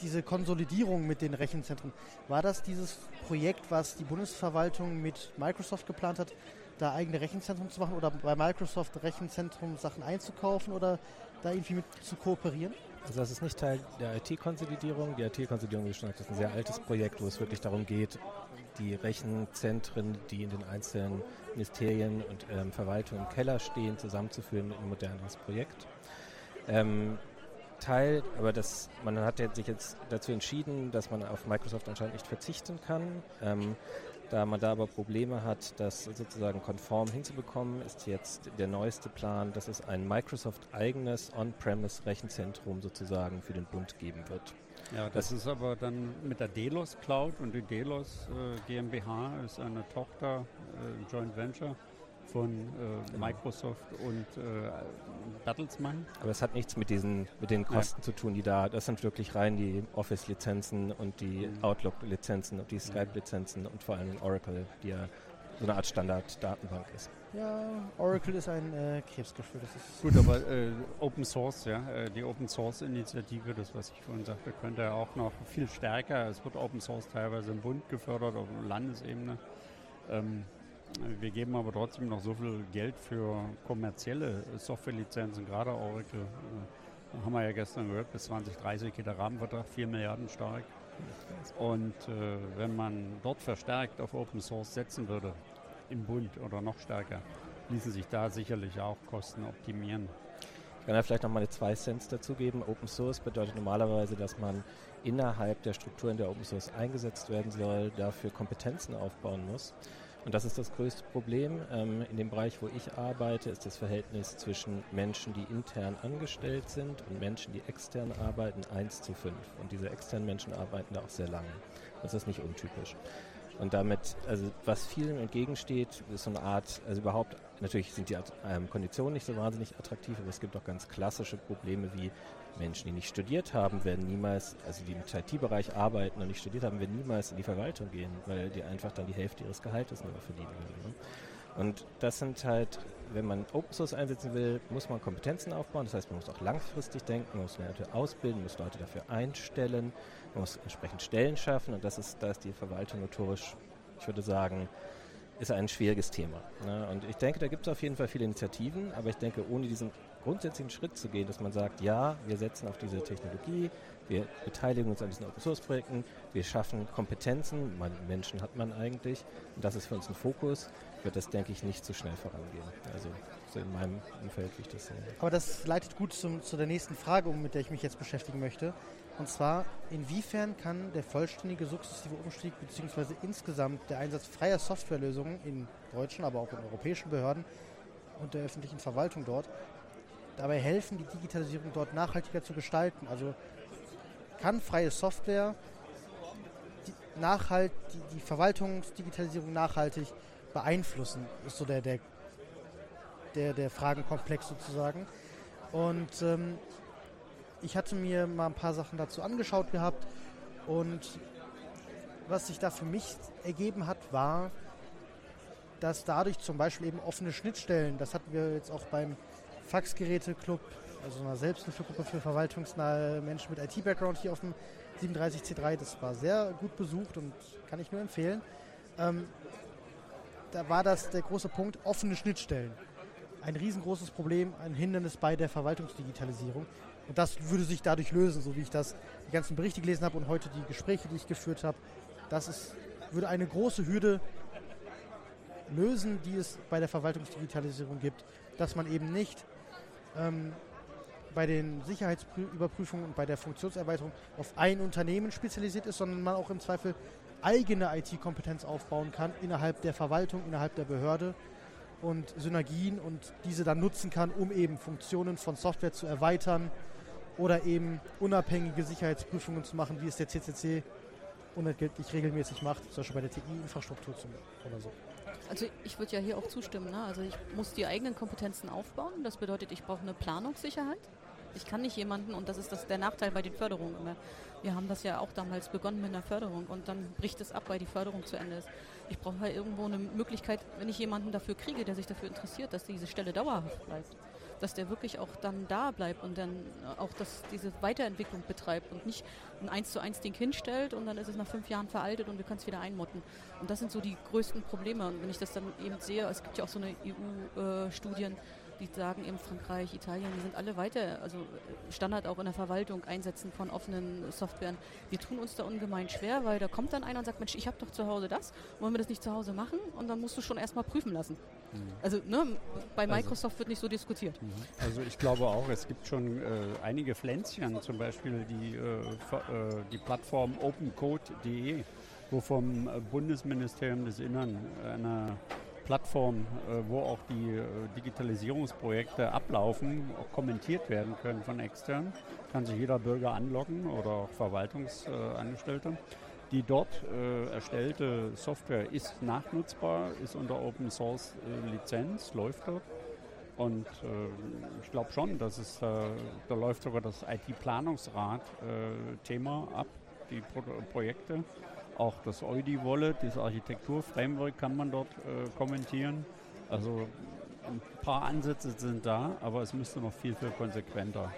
diese Konsolidierung mit den Rechenzentren, war das dieses Projekt, was die Bundesverwaltung mit Microsoft geplant hat, da eigene Rechenzentren zu machen oder bei Microsoft Rechenzentrum Sachen einzukaufen oder da irgendwie mit zu kooperieren? Also das ist nicht Teil der IT-Konsolidierung. Die IT-Konsolidierung, wie schon gesagt, ist ein sehr altes Projekt, wo es wirklich darum geht, die Rechenzentren, die in den einzelnen Ministerien und ähm, Verwaltungen im Keller stehen, zusammenzuführen in ein modernes Projekt. Ähm, Teil, aber das, man hat sich jetzt dazu entschieden, dass man auf Microsoft anscheinend nicht verzichten kann. Ähm, da man da aber Probleme hat, das sozusagen konform hinzubekommen, ist jetzt der neueste Plan, dass es ein Microsoft-eigenes On-Premise-Rechenzentrum sozusagen für den Bund geben wird. Ja, das, das ist aber dann mit der Delos Cloud und die Delos äh, GmbH ist eine Tochter, äh, Joint Venture von äh. Microsoft und äh, Bertelsmann. Aber es hat nichts mit diesen mit den Kosten ja. zu tun, die da, das sind wirklich rein die Office-Lizenzen und die mhm. Outlook-Lizenzen und die Skype-Lizenzen und vor allem Oracle, die ja so eine Art Standard-Datenbank ist. Ja, Oracle ist ein äh, Krebsgeschwür. Gut, aber äh, Open Source, ja, äh, die Open Source Initiative, das was ich vorhin sagte, könnte ja auch noch viel stärker. Es wird Open Source teilweise im Bund gefördert, auf Landesebene. Ähm, wir geben aber trotzdem noch so viel Geld für kommerzielle Softwarelizenzen, gerade Oracle. Äh, haben wir ja gestern gehört, bis 2030 geht der Rahmenvertrag 4 Milliarden stark. Und äh, wenn man dort verstärkt auf Open Source setzen würde, im Bund oder noch stärker, ließen sich da sicherlich auch Kosten optimieren. Ich kann da vielleicht noch mal eine zwei Cents dazugeben. Open Source bedeutet normalerweise, dass man innerhalb der Strukturen der Open Source eingesetzt werden soll, dafür Kompetenzen aufbauen muss. Und das ist das größte Problem. Ähm, in dem Bereich, wo ich arbeite, ist das Verhältnis zwischen Menschen, die intern angestellt sind und Menschen, die extern arbeiten, 1 zu 5. Und diese externen Menschen arbeiten da auch sehr lange. Das ist nicht untypisch. Und damit, also was vielen entgegensteht, ist so eine Art, also überhaupt, natürlich sind die ähm, Konditionen nicht so wahnsinnig attraktiv, aber es gibt auch ganz klassische Probleme wie Menschen, die nicht studiert haben, werden niemals, also die im IT-Bereich arbeiten und nicht studiert haben, werden niemals in die Verwaltung gehen, weil die einfach dann die Hälfte ihres Gehaltes nur verdienen würden. Ne? Und das sind halt, wenn man Open Source einsetzen will, muss man Kompetenzen aufbauen. Das heißt, man muss auch langfristig denken, man muss Leute ausbilden, muss Leute dafür einstellen, man muss entsprechend Stellen schaffen. Und das ist, da ist die Verwaltung notorisch, ich würde sagen, ist ein schwieriges Thema. Ne? Und ich denke, da gibt es auf jeden Fall viele Initiativen, aber ich denke, ohne diesen grundsätzlichen Schritt zu gehen, dass man sagt, ja, wir setzen auf diese Technologie, wir beteiligen uns an diesen Open Source Projekten, wir schaffen Kompetenzen, Menschen hat man eigentlich, und das ist für uns ein Fokus, wird das, denke ich, nicht so schnell vorangehen. Also so in meinem Umfeld, wie ich das sehe. Aber das leitet gut zum, zu der nächsten Frage, mit der ich mich jetzt beschäftigen möchte. Und zwar, inwiefern kann der vollständige sukzessive Umstieg bzw. insgesamt der Einsatz freier Softwarelösungen in deutschen, aber auch in europäischen Behörden und der öffentlichen Verwaltung dort dabei helfen, die Digitalisierung dort nachhaltiger zu gestalten? Also kann freie Software die, nachhalt, die, die Verwaltungsdigitalisierung nachhaltig beeinflussen, ist so der, der, der, der Fragenkomplex sozusagen. Und ähm, ich hatte mir mal ein paar Sachen dazu angeschaut gehabt und was sich da für mich ergeben hat, war, dass dadurch zum Beispiel eben offene Schnittstellen, das hatten wir jetzt auch beim Faxgeräte-Club, also einer Selbsthilfegruppe für verwaltungsnahe Menschen mit IT-Background hier auf dem 37C3, das war sehr gut besucht und kann ich nur empfehlen. Ähm, da war das der große Punkt, offene Schnittstellen. ein riesengroßes Problem, ein Hindernis bei der Verwaltungsdigitalisierung. Und das würde sich dadurch lösen, so wie ich das die ganzen Berichte gelesen habe und heute die Gespräche, die ich geführt habe. Das ist, würde eine große Hürde lösen, die es bei der Verwaltungsdigitalisierung gibt, dass man eben nicht ähm, bei den Sicherheitsüberprüfungen und bei der Funktionserweiterung auf ein Unternehmen spezialisiert ist, sondern man auch im Zweifel eigene IT-Kompetenz aufbauen kann innerhalb der Verwaltung, innerhalb der Behörde und Synergien und diese dann nutzen kann, um eben Funktionen von Software zu erweitern oder eben unabhängige Sicherheitsprüfungen zu machen, wie es der CCC unentgeltlich regelmäßig macht, zum Beispiel bei der TI-Infrastruktur oder so. Also ich würde ja hier auch zustimmen. Ne? Also ich muss die eigenen Kompetenzen aufbauen. Das bedeutet, ich brauche eine Planungssicherheit. Ich kann nicht jemanden, und das ist das, der Nachteil bei den Förderungen immer. Wir haben das ja auch damals begonnen mit einer Förderung und dann bricht es ab, weil die Förderung zu Ende ist. Ich brauche halt irgendwo eine Möglichkeit, wenn ich jemanden dafür kriege, der sich dafür interessiert, dass diese Stelle dauerhaft bleibt dass der wirklich auch dann da bleibt und dann auch das, diese Weiterentwicklung betreibt und nicht ein 1 zu 1 Ding hinstellt und dann ist es nach fünf Jahren veraltet und wir können es wieder einmotten. Und das sind so die größten Probleme. Und wenn ich das dann eben sehe, es gibt ja auch so eine EU-Studien, äh, die sagen eben Frankreich, Italien, die sind alle weiter, also Standard auch in der Verwaltung einsetzen von offenen Softwaren. Wir tun uns da ungemein schwer, weil da kommt dann einer und sagt, Mensch, ich habe doch zu Hause das, wollen wir das nicht zu Hause machen? Und dann musst du schon erstmal prüfen lassen. Mhm. Also ne, bei also Microsoft also, wird nicht so diskutiert. Mhm. Also ich glaube auch, es gibt schon äh, einige Pflänzchen, zum Beispiel die, äh, äh die Plattform opencode.de, wo vom Bundesministerium des Innern eine Plattform, äh, wo auch die äh, Digitalisierungsprojekte ablaufen, kommentiert werden können von extern. Kann sich jeder Bürger anloggen oder auch Verwaltungsangestellte. Die dort äh, erstellte Software ist nachnutzbar, ist unter Open Source Lizenz, läuft dort. Und äh, ich glaube schon, dass es, äh, da läuft sogar das IT-Planungsrat-Thema ab, die Pro Projekte. Auch das Eudi-Wallet, das Architektur-Framework kann man dort äh, kommentieren. Also ein paar Ansätze sind da, aber es müsste noch viel, viel konsequenter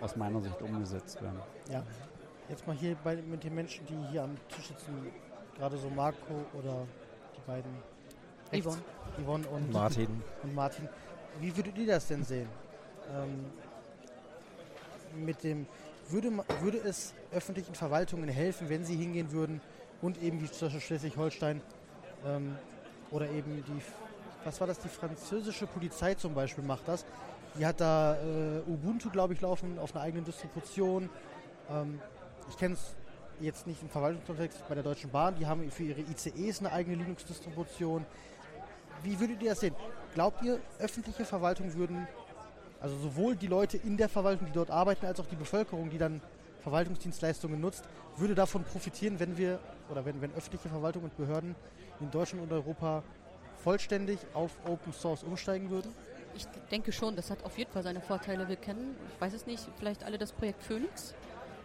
aus meiner Sicht umgesetzt werden. Ja, jetzt mal hier bei, mit den Menschen, die hier am Tisch sitzen, gerade so Marco oder die beiden Yvonne, Yvonne und Martin. Und Martin. Wie würdet ihr das denn sehen? Ähm, mit dem, würde, würde es öffentlichen Verwaltungen helfen, wenn sie hingehen würden und eben wie Schleswig-Holstein ähm, oder eben die, was war das, die französische Polizei zum Beispiel macht das. Die hat da äh, Ubuntu, glaube ich, laufen auf einer eigenen Distribution. Ähm, ich kenne es jetzt nicht im Verwaltungskontext bei der Deutschen Bahn, die haben für ihre ICEs eine eigene Linux-Distribution. Wie würdet ihr das sehen? Glaubt ihr, öffentliche Verwaltung würden, also sowohl die Leute in der Verwaltung, die dort arbeiten, als auch die Bevölkerung, die dann Verwaltungsdienstleistungen nutzt, würde davon profitieren, wenn wir oder wenn, wenn öffentliche Verwaltung und Behörden in Deutschland und Europa vollständig auf Open Source umsteigen würden? Ich denke schon, das hat auf jeden Fall seine Vorteile. Wir kennen, ich weiß es nicht, vielleicht alle das Projekt Phoenix,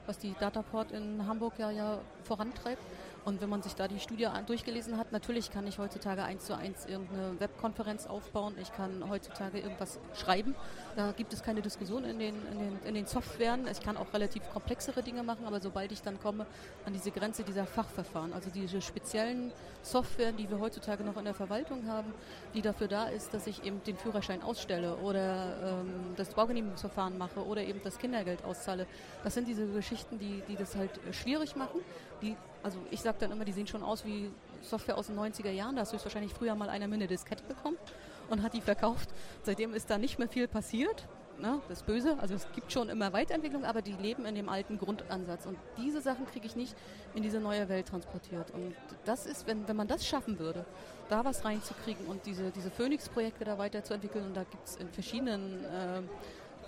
was die Dataport in Hamburg ja, ja vorantreibt. Und wenn man sich da die Studie durchgelesen hat, natürlich kann ich heutzutage eins zu eins irgendeine Webkonferenz aufbauen. Ich kann heutzutage irgendwas schreiben. Da gibt es keine Diskussion in den, in den, in den Softwaren. Ich kann auch relativ komplexere Dinge machen, aber sobald ich dann komme an diese Grenze dieser Fachverfahren, also diese speziellen Software, die wir heutzutage noch in der Verwaltung haben, die dafür da ist, dass ich eben den Führerschein ausstelle oder ähm, das Baugenehmigungsverfahren mache oder eben das Kindergeld auszahle. Das sind diese Geschichten, die, die das halt schwierig machen, die also ich sage dann immer, die sehen schon aus wie Software aus den 90er Jahren. Da hast du wahrscheinlich früher mal einer mit einer Diskette bekommen und hat die verkauft. Seitdem ist da nicht mehr viel passiert. Ne? Das böse. Also es gibt schon immer Weiterentwicklung, aber die leben in dem alten Grundansatz. Und diese Sachen kriege ich nicht in diese neue Welt transportiert. Und das ist, wenn, wenn man das schaffen würde, da was reinzukriegen und diese, diese Phoenix-Projekte da weiterzuentwickeln, und da gibt es in verschiedenen äh,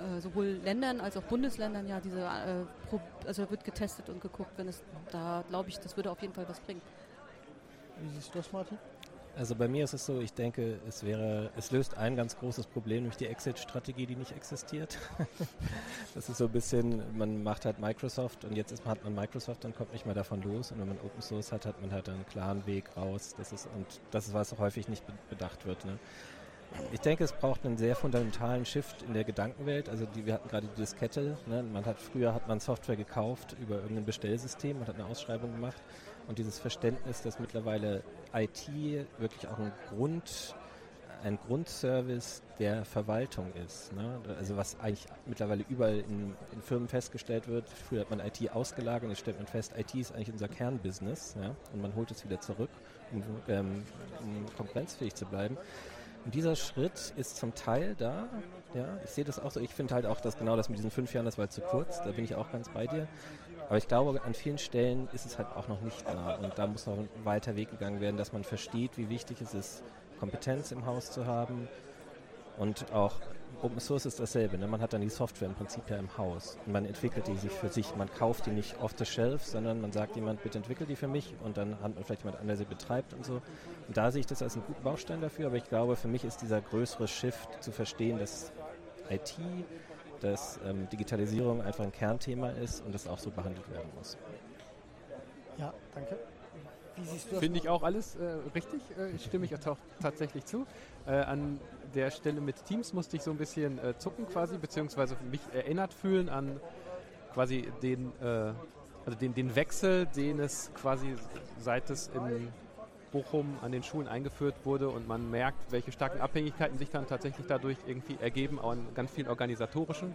äh, sowohl Ländern als auch Bundesländern ja diese, äh, also wird getestet und geguckt, wenn es da, glaube ich, das würde auf jeden Fall was bringen. Wie siehst du das, Martin? Also bei mir ist es so, ich denke, es wäre, es löst ein ganz großes Problem durch die Exit-Strategie, die nicht existiert. das ist so ein bisschen, man macht halt Microsoft und jetzt ist, hat man Microsoft und kommt nicht mehr davon los. Und wenn man Open Source hat, hat man halt einen klaren Weg raus. Das ist, und das ist, was häufig nicht bedacht wird. Ne? Ich denke, es braucht einen sehr fundamentalen Shift in der Gedankenwelt. Also die, wir hatten gerade die Diskette. Ne? Man hat früher hat man Software gekauft über irgendein Bestellsystem und hat eine Ausschreibung gemacht. Und dieses Verständnis, dass mittlerweile IT wirklich auch ein Grund ein Grundservice der Verwaltung ist. Ne? Also was eigentlich mittlerweile überall in, in, Firmen festgestellt wird. Früher hat man IT ausgelagert und jetzt stellt man fest, IT ist eigentlich unser Kernbusiness ja? und man holt es wieder zurück, um, ähm, um konkurrenzfähig zu bleiben. Und dieser Schritt ist zum Teil da. Ja, ich sehe das auch so. Ich finde halt auch, dass genau das mit diesen fünf Jahren, das war zu kurz. Da bin ich auch ganz bei dir. Aber ich glaube, an vielen Stellen ist es halt auch noch nicht da. Und da muss noch ein weiter Weg gegangen werden, dass man versteht, wie wichtig es ist, Kompetenz im Haus zu haben. Und auch Open Source ist dasselbe. Ne? Man hat dann die Software im Prinzip ja im Haus. Und man entwickelt die sich für sich. Man kauft die nicht off the shelf, sondern man sagt jemand, bitte entwickelt die für mich. Und dann hat man vielleicht jemand anderes, der sie betreibt und so. Und da sehe ich das als einen guten Baustein dafür. Aber ich glaube, für mich ist dieser größere Shift zu verstehen, dass IT, dass ähm, Digitalisierung einfach ein Kernthema ist und das auch so behandelt werden muss. Ja, danke. Wie siehst du das? Finde ich auch alles äh, richtig, äh, stimme ich auch tatsächlich zu. Äh, an der Stelle mit Teams musste ich so ein bisschen äh, zucken quasi, beziehungsweise mich erinnert fühlen an quasi den, äh, also den, den Wechsel, den es quasi seit es in Bochum an den Schulen eingeführt wurde und man merkt, welche starken Abhängigkeiten sich dann tatsächlich dadurch irgendwie ergeben, auch an ganz vielen organisatorischen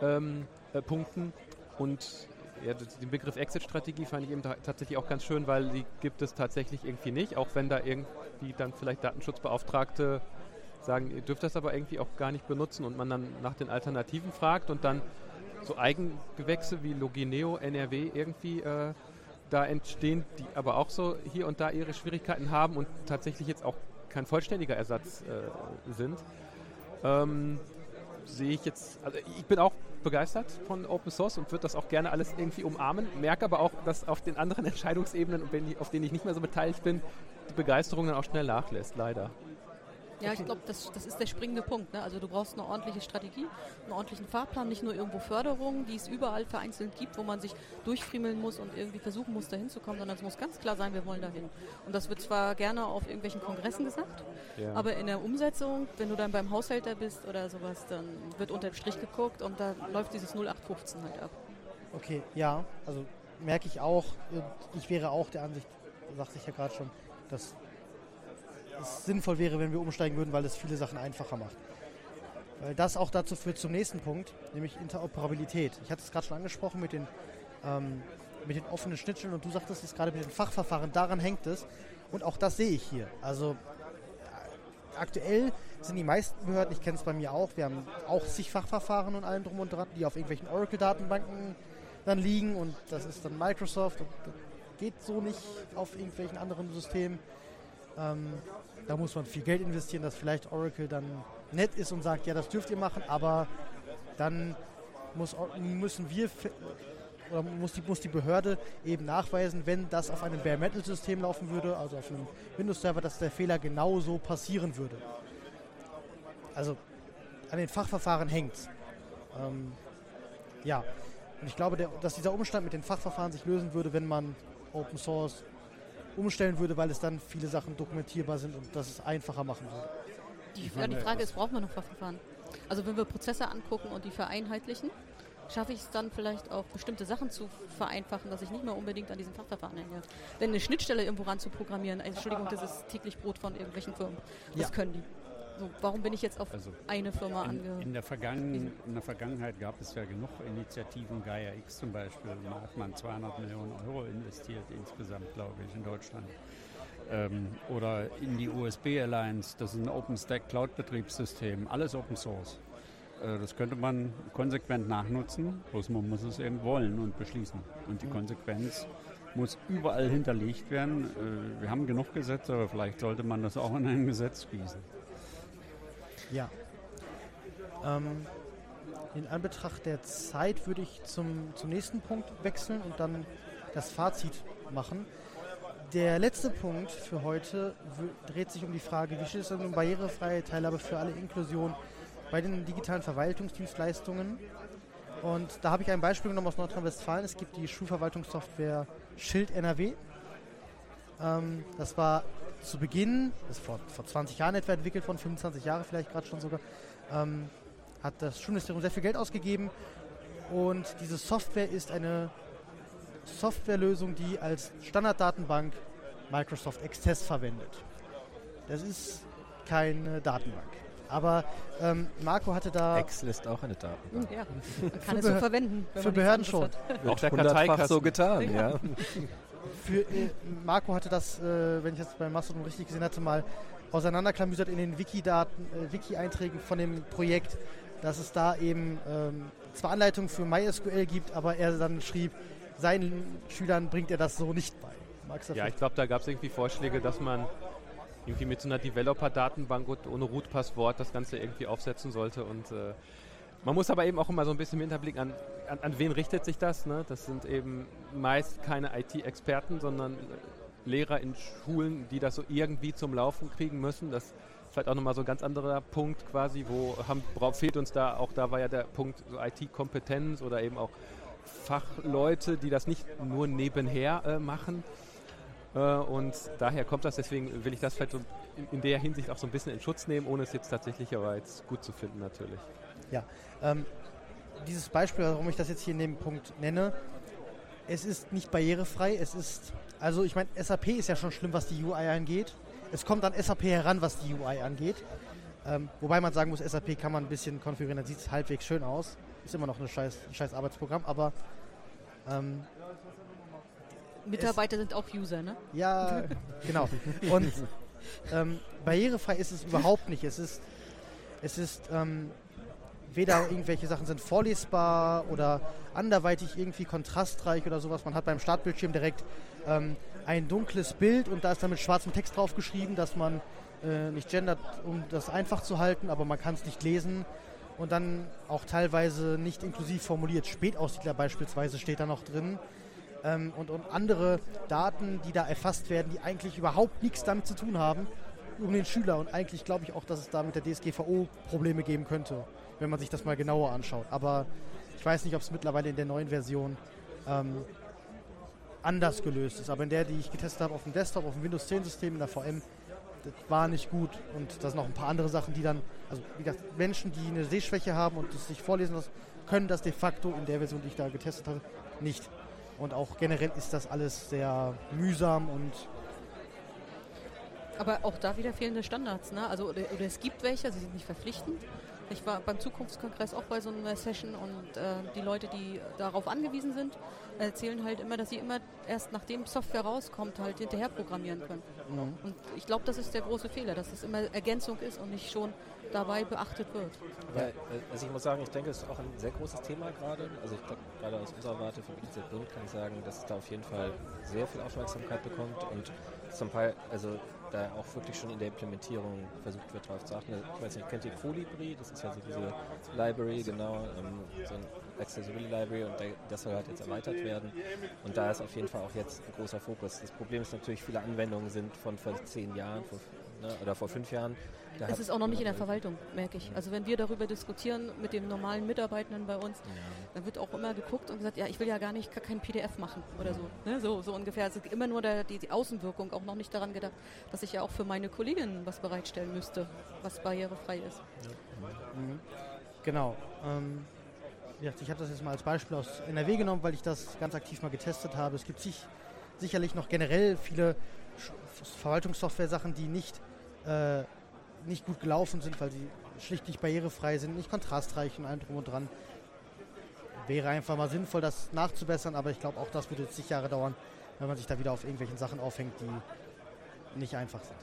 ähm, äh, Punkten. Und ja, den Begriff Exit-Strategie fand ich eben tatsächlich auch ganz schön, weil die gibt es tatsächlich irgendwie nicht, auch wenn da irgendwie dann vielleicht Datenschutzbeauftragte sagen, ihr dürft das aber irgendwie auch gar nicht benutzen und man dann nach den Alternativen fragt und dann so Eigengewächse wie Logineo, NRW irgendwie äh, da entstehen, die aber auch so hier und da ihre Schwierigkeiten haben und tatsächlich jetzt auch kein vollständiger Ersatz äh, sind. Ähm, sehe ich jetzt, also ich bin auch begeistert von Open Source und würde das auch gerne alles irgendwie umarmen, merke aber auch, dass auf den anderen Entscheidungsebenen, auf denen ich nicht mehr so beteiligt bin, die Begeisterung dann auch schnell nachlässt, leider. Ja, ich glaube, das, das ist der springende Punkt. Ne? Also du brauchst eine ordentliche Strategie, einen ordentlichen Fahrplan, nicht nur irgendwo Förderungen, die es überall vereinzelt gibt, wo man sich durchfriemeln muss und irgendwie versuchen muss, da hinzukommen, sondern es muss ganz klar sein, wir wollen dahin. Und das wird zwar gerne auf irgendwelchen Kongressen gesagt, ja. aber in der Umsetzung, wenn du dann beim Haushälter bist oder sowas, dann wird unter dem Strich geguckt und da läuft dieses 0815 halt ab. Okay, ja, also merke ich auch, ich wäre auch der Ansicht, sagte ich ja gerade schon, dass es sinnvoll wäre, wenn wir umsteigen würden, weil es viele Sachen einfacher macht. Weil das auch dazu führt zum nächsten Punkt, nämlich Interoperabilität. Ich hatte es gerade schon angesprochen mit den, ähm, mit den offenen Schnittstellen und du sagtest es gerade mit den Fachverfahren, daran hängt es. Und auch das sehe ich hier. Also aktuell sind die meisten Behörden, ich kenne es bei mir auch, wir haben auch zig Fachverfahren und allem drum und dran, die auf irgendwelchen Oracle-Datenbanken dann liegen und das ist dann Microsoft und geht so nicht auf irgendwelchen anderen Systemen. Ähm, da muss man viel Geld investieren, dass vielleicht Oracle dann nett ist und sagt, ja, das dürft ihr machen, aber dann muss, müssen wir oder muss die, muss die Behörde eben nachweisen, wenn das auf einem Bare Metal System laufen würde, also auf einem Windows Server, dass der Fehler genauso passieren würde. Also an den Fachverfahren hängt ähm, Ja, und ich glaube, der, dass dieser Umstand mit den Fachverfahren sich lösen würde, wenn man Open Source umstellen würde, weil es dann viele Sachen dokumentierbar sind und das es einfacher machen würde. Die, ja, die Frage ist, braucht man noch Verfahren? Also wenn wir Prozesse angucken und die vereinheitlichen, schaffe ich es dann vielleicht auch bestimmte Sachen zu vereinfachen, dass ich nicht mehr unbedingt an diesen Fachverfahren hänge. Denn eine Schnittstelle irgendwo ran zu programmieren, Entschuldigung, das ist täglich Brot von irgendwelchen Firmen. Das ja. können die. So, warum bin ich jetzt auf also eine Firma angewiesen? In, der Vergangen in der Vergangenheit gab es ja genug Initiativen, Gaia X zum Beispiel, da hat man 200 Millionen Euro investiert insgesamt, glaube ich, in Deutschland. Ähm, oder in die USB Alliance, das ist ein OpenStack Cloud-Betriebssystem, alles Open Source. Äh, das könnte man konsequent nachnutzen, bloß man muss es eben wollen und beschließen. Und die Konsequenz muss überall hinterlegt werden. Äh, wir haben genug Gesetze, aber vielleicht sollte man das auch in ein Gesetz gießen. Ja. Ähm, in Anbetracht der Zeit würde ich zum, zum nächsten Punkt wechseln und dann das Fazit machen. Der letzte Punkt für heute dreht sich um die Frage, wie steht es um barrierefreie Teilhabe für alle Inklusion bei den digitalen Verwaltungsdienstleistungen. Und da habe ich ein Beispiel genommen aus Nordrhein-Westfalen. Es gibt die Schulverwaltungssoftware Schild NRW. Ähm, das war zu Beginn, das ist vor, vor 20 Jahren etwa entwickelt worden, 25 Jahre vielleicht gerade schon sogar, ähm, hat das Schulministerium sehr viel Geld ausgegeben und diese Software ist eine Softwarelösung, die als Standarddatenbank Microsoft Access verwendet. Das ist keine Datenbank. Aber ähm, Marco hatte da. Excel ist auch eine Datenbank. Ja, man kann es so verwenden. Für Behörden schon. Auch der Karteikasten. so getan, ja. ja. Für, äh, Marco hatte das, äh, wenn ich jetzt bei Mastodon richtig gesehen hatte, mal auseinanderklamüsert in den Wiki-Daten, äh, Wiki-Einträgen von dem Projekt, dass es da eben ähm, zwar Anleitungen für MySQL gibt, aber er dann schrieb, seinen Schülern bringt er das so nicht bei. Ja, ich glaube, da gab es irgendwie Vorschläge, dass man irgendwie mit so einer Developer-Datenbank und ohne Root-Passwort das Ganze irgendwie aufsetzen sollte. Und äh, man muss aber eben auch immer so ein bisschen im Hinterblick an, an, an wen richtet sich das. Ne? Das sind eben meist keine IT-Experten, sondern Lehrer in Schulen, die das so irgendwie zum Laufen kriegen müssen. Das ist vielleicht auch nochmal so ein ganz anderer Punkt quasi, wo haben, fehlt uns da, auch da war ja der Punkt so IT-Kompetenz oder eben auch Fachleute, die das nicht nur nebenher äh, machen. Äh, und daher kommt das, deswegen will ich das vielleicht in, der Hinsicht auch so ein bisschen in Schutz nehmen, ohne es jetzt tatsächlich aber jetzt gut zu finden natürlich. Ja, ähm, dieses Beispiel, warum ich das jetzt hier in dem Punkt nenne, es ist nicht barrierefrei, es ist, also ich meine, SAP ist ja schon schlimm, was die UI angeht. Es kommt an SAP heran, was die UI angeht. Ähm, wobei man sagen muss, SAP kann man ein bisschen konfigurieren, dann sieht es halbwegs schön aus. Ist immer noch ein scheiß, ein scheiß Arbeitsprogramm, aber ähm, Mitarbeiter sind auch User, ne? Ja, genau. Und ähm, barrierefrei ist es überhaupt nicht. Es ist, es ist ähm, weder irgendwelche Sachen sind vorlesbar oder anderweitig irgendwie kontrastreich oder sowas. Man hat beim Startbildschirm direkt ähm, ein dunkles Bild und da ist dann mit schwarzem Text drauf geschrieben, dass man äh, nicht gendert, um das einfach zu halten, aber man kann es nicht lesen. Und dann auch teilweise nicht inklusiv formuliert. Spätaussiedler beispielsweise steht da noch drin ähm, und, und andere Daten, die da erfasst werden, die eigentlich überhaupt nichts damit zu tun haben, um den Schüler. Und eigentlich glaube ich auch, dass es da mit der DSGVO Probleme geben könnte, wenn man sich das mal genauer anschaut. Aber ich weiß nicht, ob es mittlerweile in der neuen Version ähm, anders gelöst ist. Aber in der, die ich getestet habe auf dem Desktop, auf dem Windows 10 System in der VM, das war nicht gut. Und da sind noch ein paar andere Sachen, die dann, also wie gesagt, Menschen, die eine Sehschwäche haben und das sich vorlesen lassen, können das de facto in der Version, die ich da getestet habe, nicht. Und auch generell ist das alles sehr mühsam und aber auch da wieder fehlende Standards, ne? Also oder, oder, es gibt welche, sie sind nicht verpflichtend. Ich war beim Zukunftskongress auch bei so einer Session und äh, die Leute, die darauf angewiesen sind, erzählen halt immer, dass sie immer erst nachdem Software rauskommt, halt hinterher programmieren können. Mhm. Und ich glaube, das ist der große Fehler, dass es immer Ergänzung ist und nicht schon dabei beachtet wird. Ja, äh, also ich muss sagen, ich denke, es ist auch ein sehr großes Thema gerade. Also ich glaube, gerade aus unserer Warte von IZ Bund kann ich sagen, dass es da auf jeden Fall sehr viel Aufmerksamkeit bekommt und zum Teil, also da auch wirklich schon in der Implementierung versucht wird, darauf zu achten. Ich weiß nicht, kennt ihr Colibri? Das ist ja so diese Library, genau, ähm, so ein Accessibility Library und das soll halt jetzt erweitert werden. Und da ist auf jeden Fall auch jetzt ein großer Fokus. Das Problem ist natürlich, viele Anwendungen sind von vor zehn Jahren vor, ne, oder vor fünf Jahren da es ist auch noch nicht in der Verwaltung, merke ich. Also wenn wir darüber diskutieren mit den normalen Mitarbeitenden bei uns, ja. dann wird auch immer geguckt und gesagt, ja, ich will ja gar nicht kein PDF machen oder so. Ne? So, so ungefähr. Also immer nur der, die, die, Außenwirkung, auch noch nicht daran gedacht, dass ich ja auch für meine Kolleginnen was bereitstellen müsste, was barrierefrei ist. Ja. Mhm. Genau. Ähm, ich habe das jetzt mal als Beispiel aus NRW genommen, weil ich das ganz aktiv mal getestet habe. Es gibt sich, sicherlich noch generell viele Verwaltungssoftware-Sachen, die nicht äh, nicht gut gelaufen sind, weil sie schlicht nicht barrierefrei sind, nicht kontrastreich und allem drum und dran. Wäre einfach mal sinnvoll, das nachzubessern, aber ich glaube, auch das würde zig Jahre dauern, wenn man sich da wieder auf irgendwelchen Sachen aufhängt, die nicht einfach sind.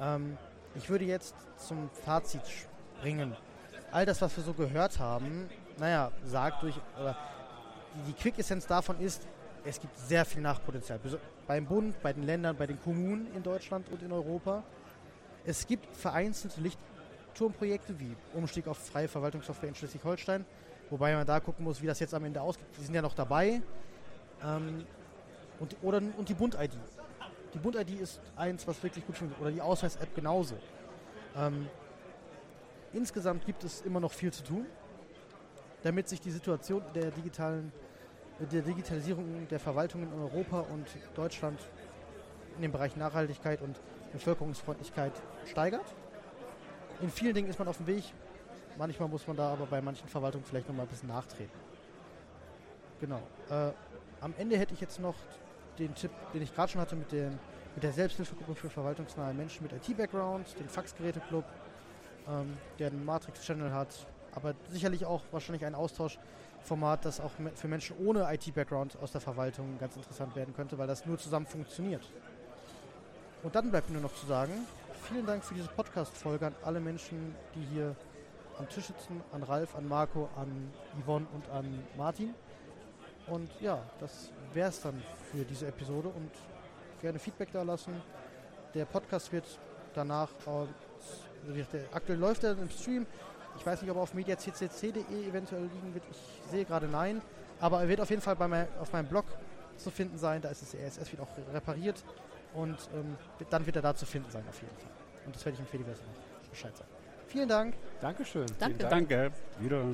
Ähm, ich würde jetzt zum Fazit springen. All das, was wir so gehört haben, naja, sagt durch, oder die, die Quick-Essenz davon ist, es gibt sehr viel Nachpotenzial. Beim Bund, bei den Ländern, bei den Kommunen in Deutschland und in Europa. Es gibt vereinzelte Lichtturmprojekte wie Umstieg auf freie Verwaltungssoftware in Schleswig-Holstein, wobei man da gucken muss, wie das jetzt am Ende ausgeht. Die sind ja noch dabei. Ähm, und, oder, und die Bund-ID. Die Bund-ID ist eins, was wirklich gut funktioniert. Oder die Ausweis-App genauso. Ähm, insgesamt gibt es immer noch viel zu tun, damit sich die Situation der digitalen der Digitalisierung der Verwaltung in Europa und Deutschland in dem Bereich Nachhaltigkeit und Bevölkerungsfreundlichkeit steigert. In vielen Dingen ist man auf dem Weg. Manchmal muss man da aber bei manchen Verwaltungen vielleicht noch mal ein bisschen nachtreten. Genau. Äh, am Ende hätte ich jetzt noch den Tipp, den ich gerade schon hatte mit den mit der Selbsthilfegruppe für verwaltungsnahe Menschen mit IT-Background, den Faxgeräte-Club, ähm, der einen Matrix-Channel hat, aber sicherlich auch wahrscheinlich ein Austauschformat, das auch für Menschen ohne IT-Background aus der Verwaltung ganz interessant werden könnte, weil das nur zusammen funktioniert. Und dann bleibt mir nur noch zu sagen, vielen Dank für diese Podcast-Folge an alle Menschen, die hier am Tisch sitzen, an Ralf, an Marco, an Yvonne und an Martin. Und ja, das wäre es dann für diese Episode und gerne Feedback da lassen. Der Podcast wird danach, äh, aktuell läuft er im Stream. Ich weiß nicht, ob er auf mediaccc.de eventuell liegen wird. Ich sehe gerade nein. Aber er wird auf jeden Fall bei mein, auf meinem Blog zu finden sein. Da ist das ESS wird auch repariert. Und ähm, dann wird er da zu finden sein, auf jeden Fall. Und das werde ich im Fediverse noch Bescheid sagen. Vielen Dank. Dankeschön. Danke. Dank. Danke. Wieder.